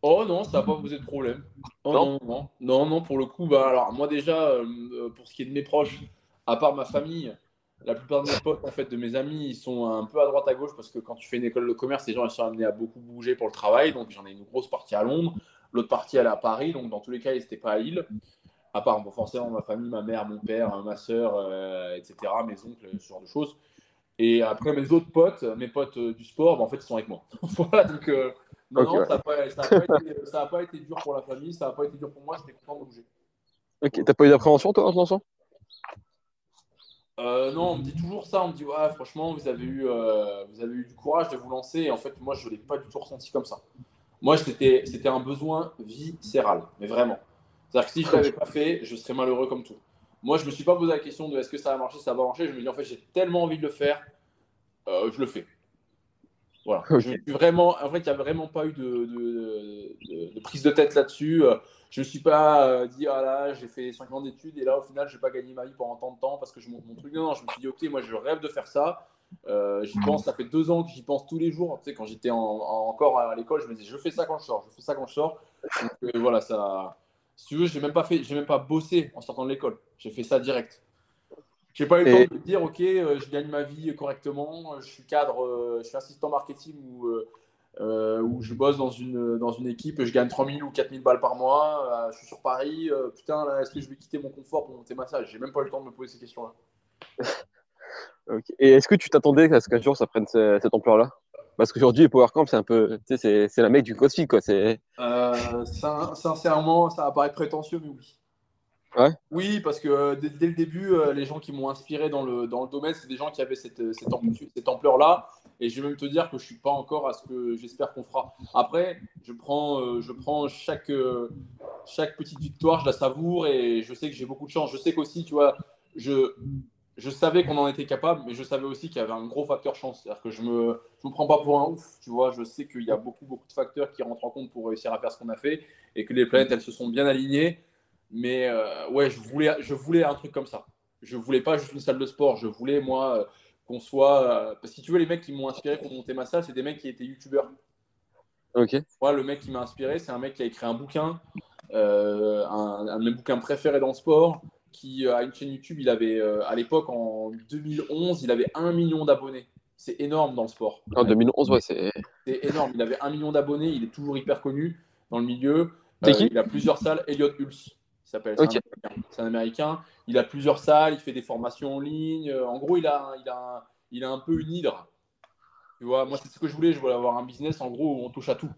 [SPEAKER 1] Oh non, ça n'a pas posé de problème. Oh non, non, non, non, pour le coup, bah alors moi déjà, euh, pour ce qui est de mes proches, à part ma famille, la plupart de mes potes, en fait, de mes amis, ils sont un peu à droite à gauche parce que quand tu fais une école de commerce, les gens ils sont amenés à beaucoup bouger pour le travail. Donc j'en ai une grosse partie à Londres, l'autre partie elle est à Paris. Donc dans tous les cas, ils n'étaient pas à Lille. À part forcément ma famille, ma mère, mon père, ma soeur, euh, etc., mes oncles, ce genre de choses. Et après, mes autres potes, mes potes euh, du sport, bah, en fait, ils sont avec moi. voilà, donc euh, non, ça n'a pas, pas, été dur pour la famille, ça n'a pas été dur pour moi, j'étais content de bouger.
[SPEAKER 2] Ok, t'as pas eu d'appréhension toi en ce
[SPEAKER 1] euh, non, on me dit toujours ça. On me dit, ouais, franchement, vous avez eu, euh, vous avez eu du courage de vous lancer. Et en fait, moi, je ne l'ai pas du tout ressenti comme ça. Moi, c'était, c'était un besoin viscéral, mais vraiment. C'est-à-dire que si je ne l'avais pas fait, je serais malheureux comme tout. Moi, je ne me suis pas posé la question de est-ce que ça va marcher, ça va marcher. Je me dis, en fait, j'ai tellement envie de le faire, euh, je le fais. Voilà. Je suis vraiment, en fait, il n'y a vraiment pas eu de, de, de prise de tête là-dessus je ne me suis pas euh, dit, ah là, j'ai fait 5 ans d'études et là, au final, je n'ai pas gagné ma vie pendant tant de temps parce que je monte mon truc. Non, non, je me suis dit, ok, moi, je rêve de faire ça. Euh, j'y pense, ça fait deux ans que j'y pense tous les jours. Tu sais, quand j'étais encore à l'école, je me disais, je fais ça quand je sors, je fais ça quand je sors. Donc euh, voilà, ça. Si tu veux, j'ai même pas fait, j'ai même pas bossé en sortant de l'école. J'ai fait ça direct. J'ai pas eu le temps de me dire, ok, je gagne ma vie correctement, je suis cadre, je suis assistant marketing ou euh, où je bosse dans une, dans une équipe, je gagne 3000 ou 4000 balles par mois, euh, je suis sur Paris, euh, putain, est-ce que je vais quitter mon confort pour monter ma salle? J'ai même pas eu le temps de me poser ces questions-là.
[SPEAKER 2] Et est-ce que tu t'attendais à ce qu'un jour ça prenne cette ampleur-là? Parce qu'aujourd'hui, PowerCamp, c'est un peu, tu sais, c'est la mec du CrossFit, quoi.
[SPEAKER 1] sincèrement, ça va paraître prétentieux, mais oui. Oui, parce que euh, dès, le début, euh, les gens qui m'ont inspiré dans le, dans le domaine, c'est des gens qui avaient cette, cette, ampleur-là. Et je vais même te dire que je ne suis pas encore à ce que j'espère qu'on fera. Après, je prends, euh, je prends chaque, chaque petite victoire, je la savoure et je sais que j'ai beaucoup de chance. Je sais qu'aussi, tu vois, je, je savais qu'on en était capable, mais je savais aussi qu'il y avait un gros facteur chance. C'est-à-dire que je ne me, je me prends pas pour un ouf, tu vois. Je sais qu'il y a beaucoup, beaucoup de facteurs qui rentrent en compte pour réussir à faire ce qu'on a fait et que les planètes, elles se sont bien alignées. Mais euh, ouais, je voulais, je voulais un truc comme ça. Je voulais pas juste une salle de sport. Je voulais, moi, euh, qu'on soit. Euh, parce que si tu veux, les mecs qui m'ont inspiré pour monter ma salle, c'est des mecs qui étaient youtubeurs.
[SPEAKER 2] Ok.
[SPEAKER 1] Moi, le mec qui m'a inspiré, c'est un mec qui a écrit un bouquin, un, un, de mes bouquins préférés dans le sport, qui a une chaîne YouTube. Il avait, à l'époque, en 2011, il avait un million d'abonnés. C'est énorme dans le sport.
[SPEAKER 2] En 2011, ouais, c'est.
[SPEAKER 1] C'est énorme. Il avait un million d'abonnés. Il est toujours hyper connu dans le milieu.
[SPEAKER 2] qui?
[SPEAKER 1] il a plusieurs salles. Elliot Hulse s'appelle. C'est un, américain. Il a plusieurs salles, il fait des formations en ligne. Euh, en gros, il a, il a, il a un peu une hydre. Tu vois, moi, c'est ce que je voulais. Je voulais avoir un business, en gros, où on touche à tout.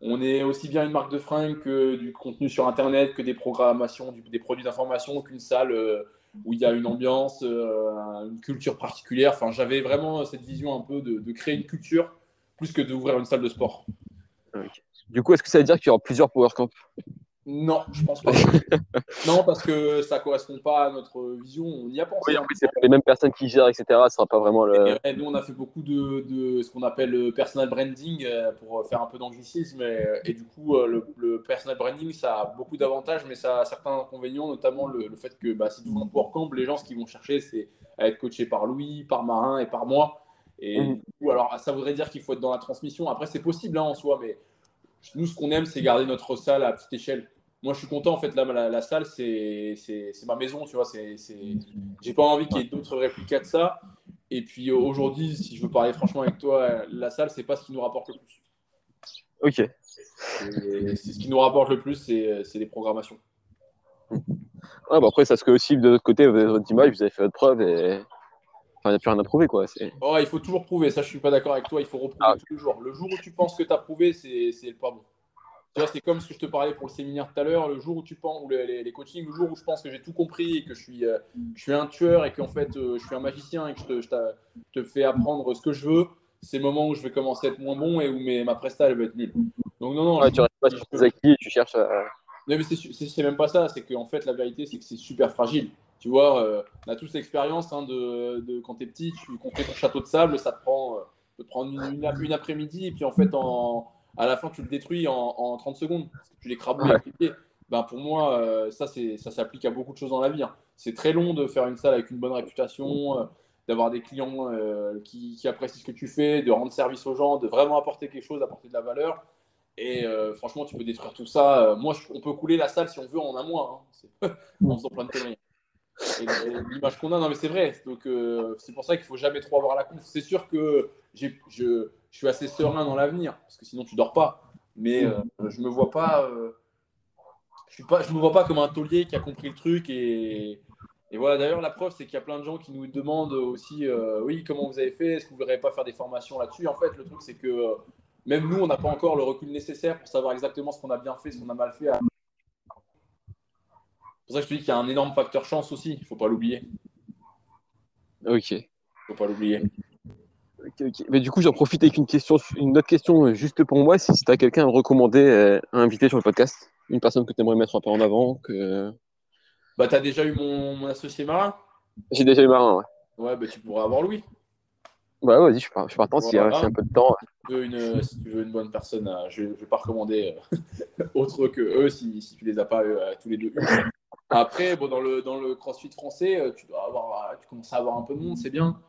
[SPEAKER 1] On est aussi bien une marque de fringues que du contenu sur Internet, que des programmations, des produits d'information, qu'une salle euh, où il y a une ambiance, euh, une culture particulière. Enfin, j'avais vraiment cette vision un peu de, créer une culture plus que d'ouvrir une salle de sport.
[SPEAKER 2] Du coup, est-ce que ça veut dire qu'il y aura plusieurs Power Camp
[SPEAKER 1] non, je pense pas. non, parce que ça correspond pas à notre vision. On y a pensé.
[SPEAKER 2] Oui, en c'est les mêmes personnes qui gèrent, etc. Ce sera pas vraiment le.
[SPEAKER 1] nous, on a fait beaucoup de, ce qu'on appelle le personal branding euh, pour faire un peu d'anglicisme. Et, du coup, euh, le, personal branding, ça a beaucoup d'avantages, mais ça a certains inconvénients, notamment le, fait que bah, si tu vas pour camp, les gens, ce qu'ils vont chercher, c'est à être coaché par Louis, par Marin et par moi. Et mmh. du coup, alors, ça voudrait dire qu'il faut être dans la transmission. Après, c'est possible hein, en soi, mais nous, ce qu'on aime, c'est garder notre salle à petite échelle moi, je suis content. En fait, là, la, salle, c'est ma maison, tu vois. J'ai pas envie qu'il y ait d'autres réplicas de ça. Et puis aujourd'hui, si je veux parler franchement avec toi, la salle, c'est pas ce qui nous rapporte le plus.
[SPEAKER 2] Ok.
[SPEAKER 1] C'est ce qui nous rapporte le plus, c'est les programmations.
[SPEAKER 2] Ouais, bah après, ça se que aussi de l'autre côté, vous avez votre image, vous avez fait votre preuve et. Enfin, il n'y a plus rien à prouver, quoi.
[SPEAKER 1] Oh, il faut toujours prouver. Ça, je suis pas d'accord avec toi. Il faut reprouver ah. tous les jours. Le jour où tu penses que tu as prouvé, c'est pas bon c'est comme ce que je te parlais pour le séminaire tout à l'heure, le jour où tu penses, ou les, les, coachings, le jour où je pense que j'ai tout compris et que je suis, euh, je suis un tueur et qu'en fait euh, je suis un magicien et que je te, te, fais apprendre ce que je veux, c'est le moment où je vais commencer à être moins bon et où mes, ma presta elle va être nulle.
[SPEAKER 2] Donc non, non. tu restes pas sur tes acquis et tu cherches à.
[SPEAKER 1] Non, mais c'est même pas ça, c'est qu'en fait la vérité c'est que c'est super fragile. Tu vois, euh, on a tous l'expérience hein, de, de, quand tu es petit, tu construis ton château de sable, ça te prend, te une, une, une après-midi et puis en fait en à la fin, tu le détruis en, 30 secondes, parce que tu l'écrabouilles avec pieds. Ben, pour moi, euh, ça, ça s'applique à beaucoup de choses dans la vie. Hein. C'est très long de faire une salle avec une bonne réputation, euh, d'avoir des clients euh, qui, apprécient ce que tu fais, de rendre service aux gens, de vraiment apporter quelque chose, apporter de la valeur. Et franchement, tu peux détruire tout ça. moi, on peut couler la salle si on veut en un mois, hein. en faisant plein de conneries. L'image qu'on a, non mais c'est vrai. Donc c'est pour ça qu'il faut jamais trop avoir la conf. C'est sûr que je, je, suis assez serein dans l'avenir, parce que sinon tu dors pas. Mais euh, je me vois pas, euh, je suis pas, je me vois pas comme un taulier qui a compris le truc et, et voilà. D'ailleurs, la preuve, c'est qu'il y a plein de gens qui nous demandent aussi, euh, oui, comment vous avez fait? Est-ce que vous ne voudriez pas faire des formations là-dessus? En fait, le truc, c'est que même nous, on n'a pas encore le recul nécessaire pour savoir exactement ce qu'on a bien fait, ce qu'on a mal fait. C'est pour ça que je te dis qu'il y a un énorme facteur chance aussi. Il ne faut pas l'oublier.
[SPEAKER 2] Ok.
[SPEAKER 1] Il ne faut pas l'oublier.
[SPEAKER 2] Mais du coup, j'en profite avec une question, une autre question euh, juste pour moi. Si, tu as quelqu'un à me recommander, euh, à inviter sur le podcast, une personne que tu aimerais mettre un peu en avant. Que...
[SPEAKER 1] Bah, tu as déjà eu mon, associé marin
[SPEAKER 2] J'ai déjà eu marin, ouais.
[SPEAKER 1] Ouais, bah, tu pourrais avoir Louis.
[SPEAKER 2] Bah, vas-y, je suis partant s'il y a un peu de temps.
[SPEAKER 1] Si tu veux une, si tu veux une bonne personne, euh, je ne vais pas recommander autre que eux si, si tu les as pas tous les deux. Après, bon, dans, le, dans le crossfit français, tu, dois avoir, tu commences à avoir un peu de monde, c'est bien.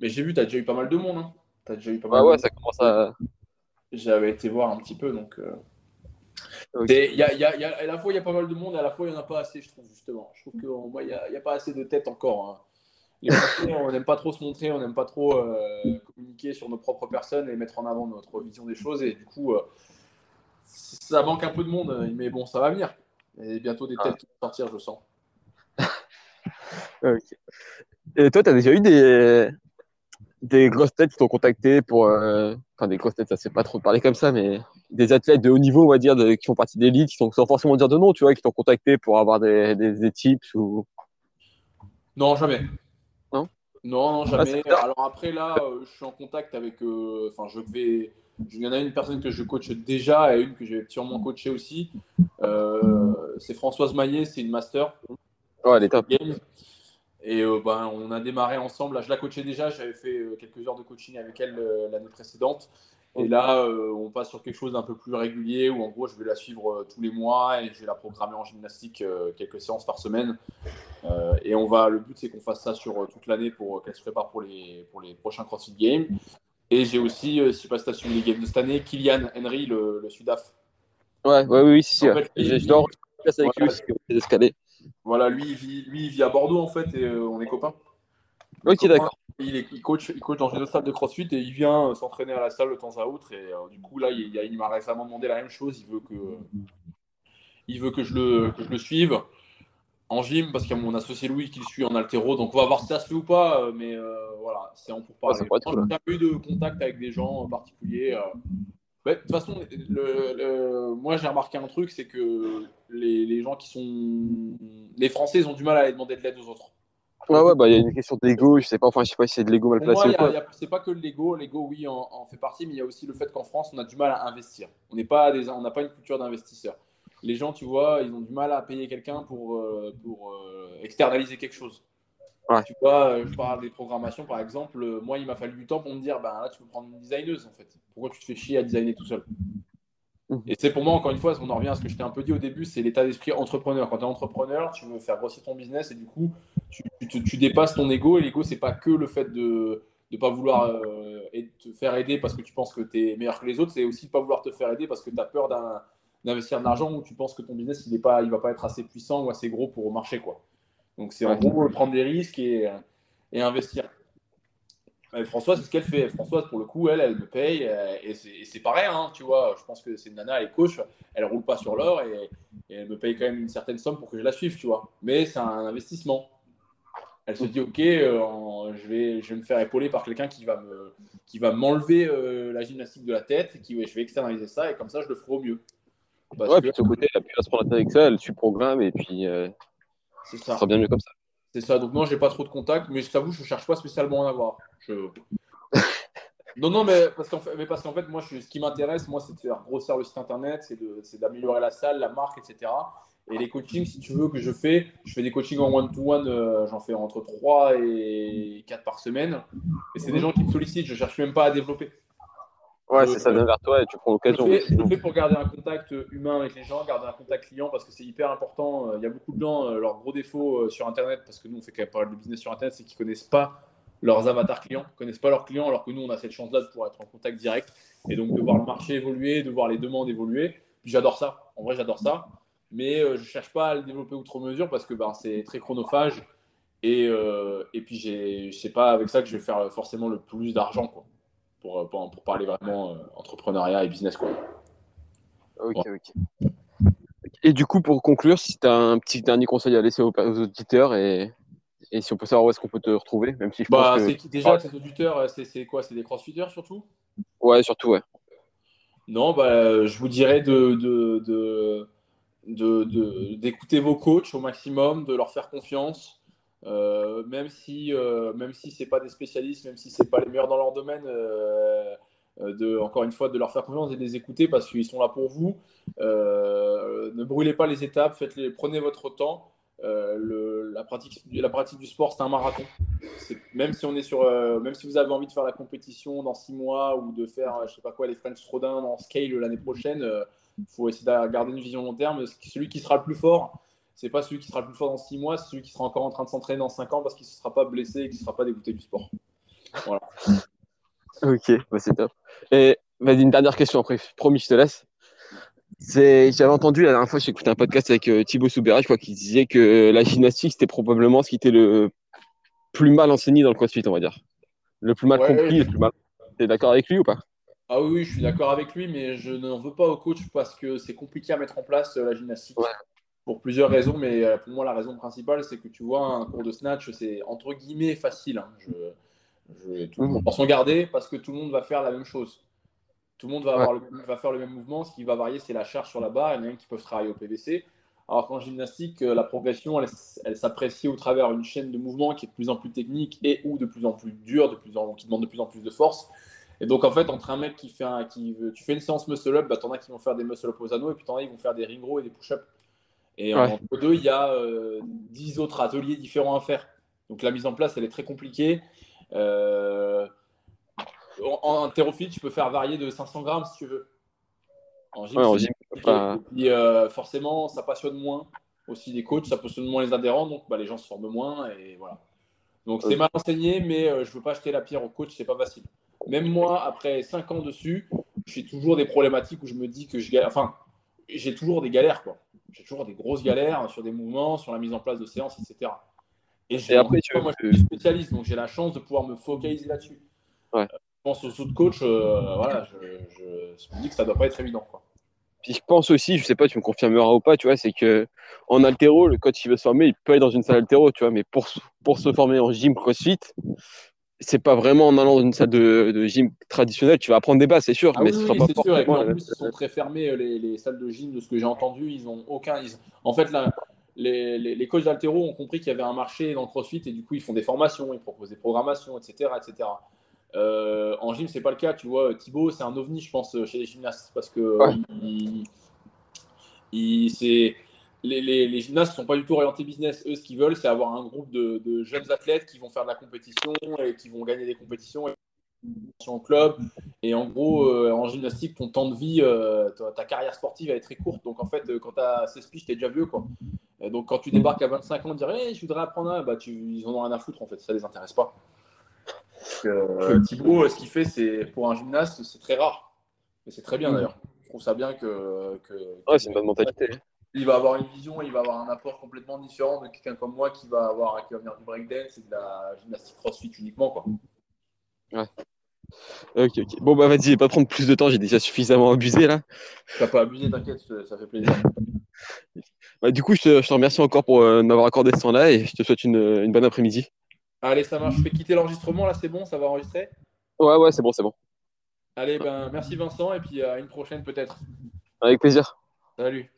[SPEAKER 1] Mais j'ai vu, tu as déjà eu pas mal de monde. Hein. As déjà eu pas mal
[SPEAKER 2] ouais, ça commence à.
[SPEAKER 1] J'avais été voir un petit peu, donc. Euh... Y a, y a, y a, à la fois, il y a pas mal de monde, et à la fois, il n'y en a pas assez, je trouve, justement. Je trouve qu'il n'y a, a, pas assez de tête encore. Hein. Les Français, on n'aime pas trop se montrer, on n'aime pas trop euh, communiquer sur nos propres personnes et mettre en avant notre vision des choses. Et du coup, euh, ça manque un peu de monde, mais bon, ça va venir. Et bientôt des têtes qui vont sortir, je sens.
[SPEAKER 2] Et toi, tu as déjà eu des, des grosses têtes qui t'ont contacté pour. Euh, enfin, des grosses têtes, ça c'est pas trop parler comme ça, mais des athlètes de haut niveau, on va dire, qui font partie d'élite, qui sont sans forcément dire de nom, tu vois, qui t'ont contacté pour avoir des, des, tips ou.
[SPEAKER 1] Non, jamais.
[SPEAKER 2] Non?
[SPEAKER 1] Non, non, jamais. Alors après, là, euh, je suis en contact avec. Euh, enfin, je vais. Il y en a une personne que je coach déjà et une que je vais sûrement coacher aussi. c'est Françoise Maillet, c'est une master.
[SPEAKER 2] Ouais, elle est top.
[SPEAKER 1] Et ben, on a démarré ensemble. Là, je la coachais déjà, j'avais fait quelques heures de coaching avec elle l'année précédente. Et là, euh, on passe sur quelque chose d'un peu plus régulier où en gros, je vais la suivre euh, tous les mois et je vais la programmer en gymnastique euh, quelques séances par semaine. et on va, le but, c'est qu'on fasse ça sur toute l'année pour qu'elle se prépare pour les, pour les prochains CrossFit Games. Et j'ai aussi, je ne sais pas si tu as suivi les games de cette année, Kylian Henry, le, le Sudaf.
[SPEAKER 2] Ouais, ouais, oui, si, si. En fait, je dors avec voilà, lui,
[SPEAKER 1] Voilà, lui il, vit, lui, il vit à Bordeaux en fait et on est copains.
[SPEAKER 2] Ok, d'accord.
[SPEAKER 1] Il, est, il, coach, il coach dans une autre salle de crossfit et il vient euh, s'entraîner à la salle de temps à autre. Et euh, du coup, là, il, il m'a récemment demandé la même chose. Il veut que, il veut que, je, le, que je le suive en gym parce qu'il y a mon associé Louis qui le suit en altéro. Donc, on va voir si ça se fait ou pas. Euh, mais voilà, c'est en pour parler. Ouais, J'ai pas eu de contact avec des gens en particulier. de toute façon, le, moi j'ai remarqué un truc, c'est que les, les, gens qui sont. Les Français, ils ont du mal à aller demander de l'aide aux autres.
[SPEAKER 2] Ouais, ouais, bah, il y a une question d'ego, je sais pas, enfin, je sais pas si c'est de l'ego mal placé.
[SPEAKER 1] C'est pas que l'ego, l'ego, oui, en, fait partie, mais il y a aussi le fait qu'en France, on a du mal à investir. On n'est pas des, on n'a pas une culture d'investisseur. Les gens, tu vois, ils ont du mal à payer quelqu'un pour, euh, pour euh, externaliser quelque chose. Tu vois, euh, je parle des programmations, par exemple. Moi, il m'a fallu du temps pour me dire, ben là, tu peux prendre une designeuse, en fait. Pourquoi tu te fais chier à designer tout seul Mhm. Et c'est pour moi, encore une fois, on en revient à ce que je t'ai un peu dit au début, c'est l'état d'esprit entrepreneur. Quand tu es entrepreneur, tu veux faire grossir ton business et du coup, tu, dépasses ton ego. Et l'ego, c'est pas que le fait de ne pas vouloir euh, te faire aider parce que tu penses que tu es meilleur que les autres, c'est aussi de pas vouloir te faire aider parce que tu as peur d'investir de l'argent ou tu penses que ton business, il ne il va pas être assez puissant ou assez gros pour marcher. Quoi. Donc, c'est en gros prendre des risques et, et investir. Françoise, c'est ce qu'elle fait. Françoise, pour le coup, elle, elle me paye. Euh, et c'est pareil, hein, tu vois. Je pense que c'est une nana, elle est coach. Elle roule pas sur l'or et, elle me paye quand même une certaine somme pour que je la suive, tu vois. Mais c'est un investissement. Elle se dit, OK, euh, je, vais, je vais me faire épauler par quelqu'un qui va me qui va m'enlever euh, la gymnastique de la tête. Et qui, je vais externaliser ça et comme ça, je le ferai au mieux.
[SPEAKER 2] Ouais, puis de ce côté, elle a pu se prendre la tête avec ça. Elle suit le programme et puis
[SPEAKER 1] ça. ça
[SPEAKER 2] sera bien mieux comme ça.
[SPEAKER 1] C'est ça. Donc, non, j'ai pas trop de contacts, mais je t'avoue, je cherche pas spécialement à en avoir. non, non, mais parce qu'en fait, mais parce qu'en fait, moi, ce qui m'intéresse, moi, c'est de faire grossir le site internet, c'est d'améliorer la salle, la marque, etc. Et les coachings, si tu veux, que je fais, je fais des coachings en one-to-one, euh, j'en fais entre 3 et 4 par semaine. Et c'est des gens qui me sollicitent, je cherche même pas à développer.
[SPEAKER 2] Ouais, c'est ça vient vers toi et tu prends l'occasion.
[SPEAKER 1] Je le fais pour garder un contact humain avec les gens, garder un contact client parce que c'est hyper important. Il y a beaucoup de gens, euh, leur gros défaut euh, sur Internet, parce que nous on fait quand même pas mal de business sur Internet, c'est qu'ils connaissent pas leurs avatars clients, connaissent pas leurs clients, alors que nous on a cette chance-là de pouvoir être en contact direct et donc de voir le marché évoluer, de voir les demandes évoluer. j'adore ça. En vrai, j'adore ça. Mais euh, je cherche pas à le développer outre mesure parce que ben, c'est très chronophage. Et, et puis, je sais pas avec ça que je vais faire forcément le plus d'argent. quoi. Euh, pour, pour, parler vraiment euh, entrepreneuriat et business. Quoi.
[SPEAKER 2] Ok, ok. Et du coup, pour conclure, si tu as un petit dernier conseil à laisser aux, auditeurs et, et, si on peut savoir où est-ce qu'on peut te retrouver, même si je
[SPEAKER 1] bah, pense que... Déjà, ces auditeurs, euh, c'est quoi? C'est des crossfitters surtout?
[SPEAKER 2] Ouais, surtout, ouais.
[SPEAKER 1] Non, bah, je vous dirais de, de, de, d'écouter vos coachs au maximum, de leur faire confiance, euh, même si, euh, même si c'est pas des spécialistes, même si c'est pas les meilleurs dans leur domaine, euh, de, encore une fois, de leur faire confiance et de les écouter parce qu'ils sont là pour vous. ne brûlez pas les étapes, faites-les, prenez votre temps. La, pratique, du sport, c'est un marathon. Même si on est sur, même si vous avez envie de faire la compétition dans six mois ou de faire, je sais pas quoi, les French Rodin dans scale l'année prochaine, il faut essayer de garder une vision long terme. Celui qui sera le plus fort, c'est pas celui qui sera le plus fort dans 6 mois, c'est celui qui sera encore en train de s'entraîner dans 5 ans parce qu'il ne sera pas blessé et qu'il ne sera pas dégoûté du sport. Voilà.
[SPEAKER 2] ok, bah, c'est top. Et vas-y, une dernière question après, promis, je te laisse. J'avais entendu la dernière fois, j'ai écouté un podcast avec euh, Thibaut Soubera, je crois, qui disait que la gymnastique, c'était probablement ce qui était le plus mal enseigné dans le crossfit, on va dire. Le plus mal compris, le plus mal. Tu es d'accord avec lui ou pas?
[SPEAKER 1] Ah oui, je suis d'accord avec lui, mais je n'en veux pas au coach parce que c'est compliqué à mettre en place euh, la gymnastique pour plusieurs raisons, mais euh, pour moi, la raison principale, c'est que tu vois, un cours de snatch, c'est entre guillemets facile. Hein. Je, je, tout le monde va s'en garder parce que tout le monde va faire la même chose. Tout le monde va, avoir le, va faire le même mouvement. Ce qui va varier, c'est la charge sur la barre. Il y en a qui peuvent travailler au PVC. Alors qu'en gymnastique, euh, la progression, elle, s'apprécie au travers d'une chaîne de mouvements qui est de plus en plus technique et ou de plus en plus dure, de plus en, qui demande de plus en plus de force. Et donc, en fait, entre un mec qui fait un, qui veut, tu fais une séance muscle-up, bah, t'en as qui vont faire des muscle-up aux anneaux, et puis t'en as qui vont faire des ring rows et des push-ups. Et entre deux, il y a euh, dix autres ateliers différents à faire. Donc la mise en place, elle est très compliquée. Euh, en, en tu peux faire varier de 500 grammes si tu veux. En gym,
[SPEAKER 2] Ouais, gym, pas-
[SPEAKER 1] puis, euh, forcément, ça passionne moins aussi les coachs, ça passionne moins les adhérents, donc bah, les gens se forment moins et voilà. Donc c'est mal enseigné, mais euh, je veux pas jeter la pierre au coach, c'est pas facile. Même moi, après 5 ans dessus, j'ai toujours des problématiques où je me dis que je galère. Enfin, j'ai toujours des galères, quoi. J'ai toujours des grosses galères sur des mouvements, sur la mise en place de séances, etc. Et,
[SPEAKER 2] Et après, tu
[SPEAKER 1] moi, je suis spécialiste, donc j'ai la chance de pouvoir me focaliser là-dessus.
[SPEAKER 2] Ouais.
[SPEAKER 1] Euh, je pense aux autres coachs, euh, voilà, je, me dis que ça doit pas être évident, quoi.
[SPEAKER 2] Puis je pense aussi, je sais pas, tu me confirmeras ou pas, tu vois, c'est que en altéro, le coach qui veut se former, il peut aller dans une salle altéro, tu vois, mais pour, se- pour se former en gym crossfit, c'est pas vraiment en allant dans une salle de, de gym traditionnelle, tu vas apprendre des bases, c'est sûr,
[SPEAKER 1] Ah
[SPEAKER 2] mais
[SPEAKER 1] oui,
[SPEAKER 2] ce
[SPEAKER 1] oui,
[SPEAKER 2] sera pas
[SPEAKER 1] c'est sûr. Et puis,
[SPEAKER 2] forcément
[SPEAKER 1] en plus, ils sont très fermés, euh, les, les salles de gym, de ce que j'ai entendu. Ils ont aucun. ils- En fait, là, les, les, les coachs d'altéro ont compris qu'il y avait un marché dans le crossfit et du coup, ils font des formations, ils proposent des programmations, etc. etc. Euh, en gym, c'est pas le cas. Tu vois, Thibaut, c'est un ovni, je pense, chez les gymnastes parce que
[SPEAKER 2] Ouais.
[SPEAKER 1] il- il- c'est. Les, les, les gymnastes ne sont pas du tout orientés business. Eux, ce qu'ils veulent, c'est avoir un groupe de, de jeunes athlètes qui vont faire de la compétition et qui vont gagner des compétitions en club. Et en gros, euh, en gymnastique, ton temps de vie, euh, ta, ta carrière sportive, elle est très courte. Donc en fait, euh, quand tu as 16 piges, tu es déjà vieux. Quoi. Et donc quand tu débarques à 25 ans, dire hey, je voudrais apprendre, un bah, tu, ils en ont rien à foutre en fait, ça les intéresse pas. Donc, euh, Thibaut, ce qu'il fait, c'est pour un gymnaste, c'est très rare. Et c'est très bien d'ailleurs. Je trouve ça bien que. que
[SPEAKER 2] Ouais, c'est une bonne mentalité.
[SPEAKER 1] Il va avoir une vision, il va avoir un apport complètement différent de quelqu'un comme moi qui va avoir qui va venir du breakdance et de la gymnastique crossfit uniquement. Quoi.
[SPEAKER 2] Ok, ok. Bon, bah vas-y, pas prendre plus de temps, j'ai déjà suffisamment abusé là.
[SPEAKER 1] T'as pas abusé, t'inquiète, ça fait plaisir.
[SPEAKER 2] Bah, du coup, je te, je te remercie encore pour euh, m'avoir accordé ce temps-là et je te souhaite une, une bonne après-midi.
[SPEAKER 1] Allez, ça marche. Je fais quitter l'enregistrement, là, c'est bon, ça va enregistrer?
[SPEAKER 2] Ouais, ouais, c'est bon, c'est bon.
[SPEAKER 1] Allez, ben, merci Vincent, et puis à une prochaine peut-être.
[SPEAKER 2] Avec plaisir.
[SPEAKER 1] Salut.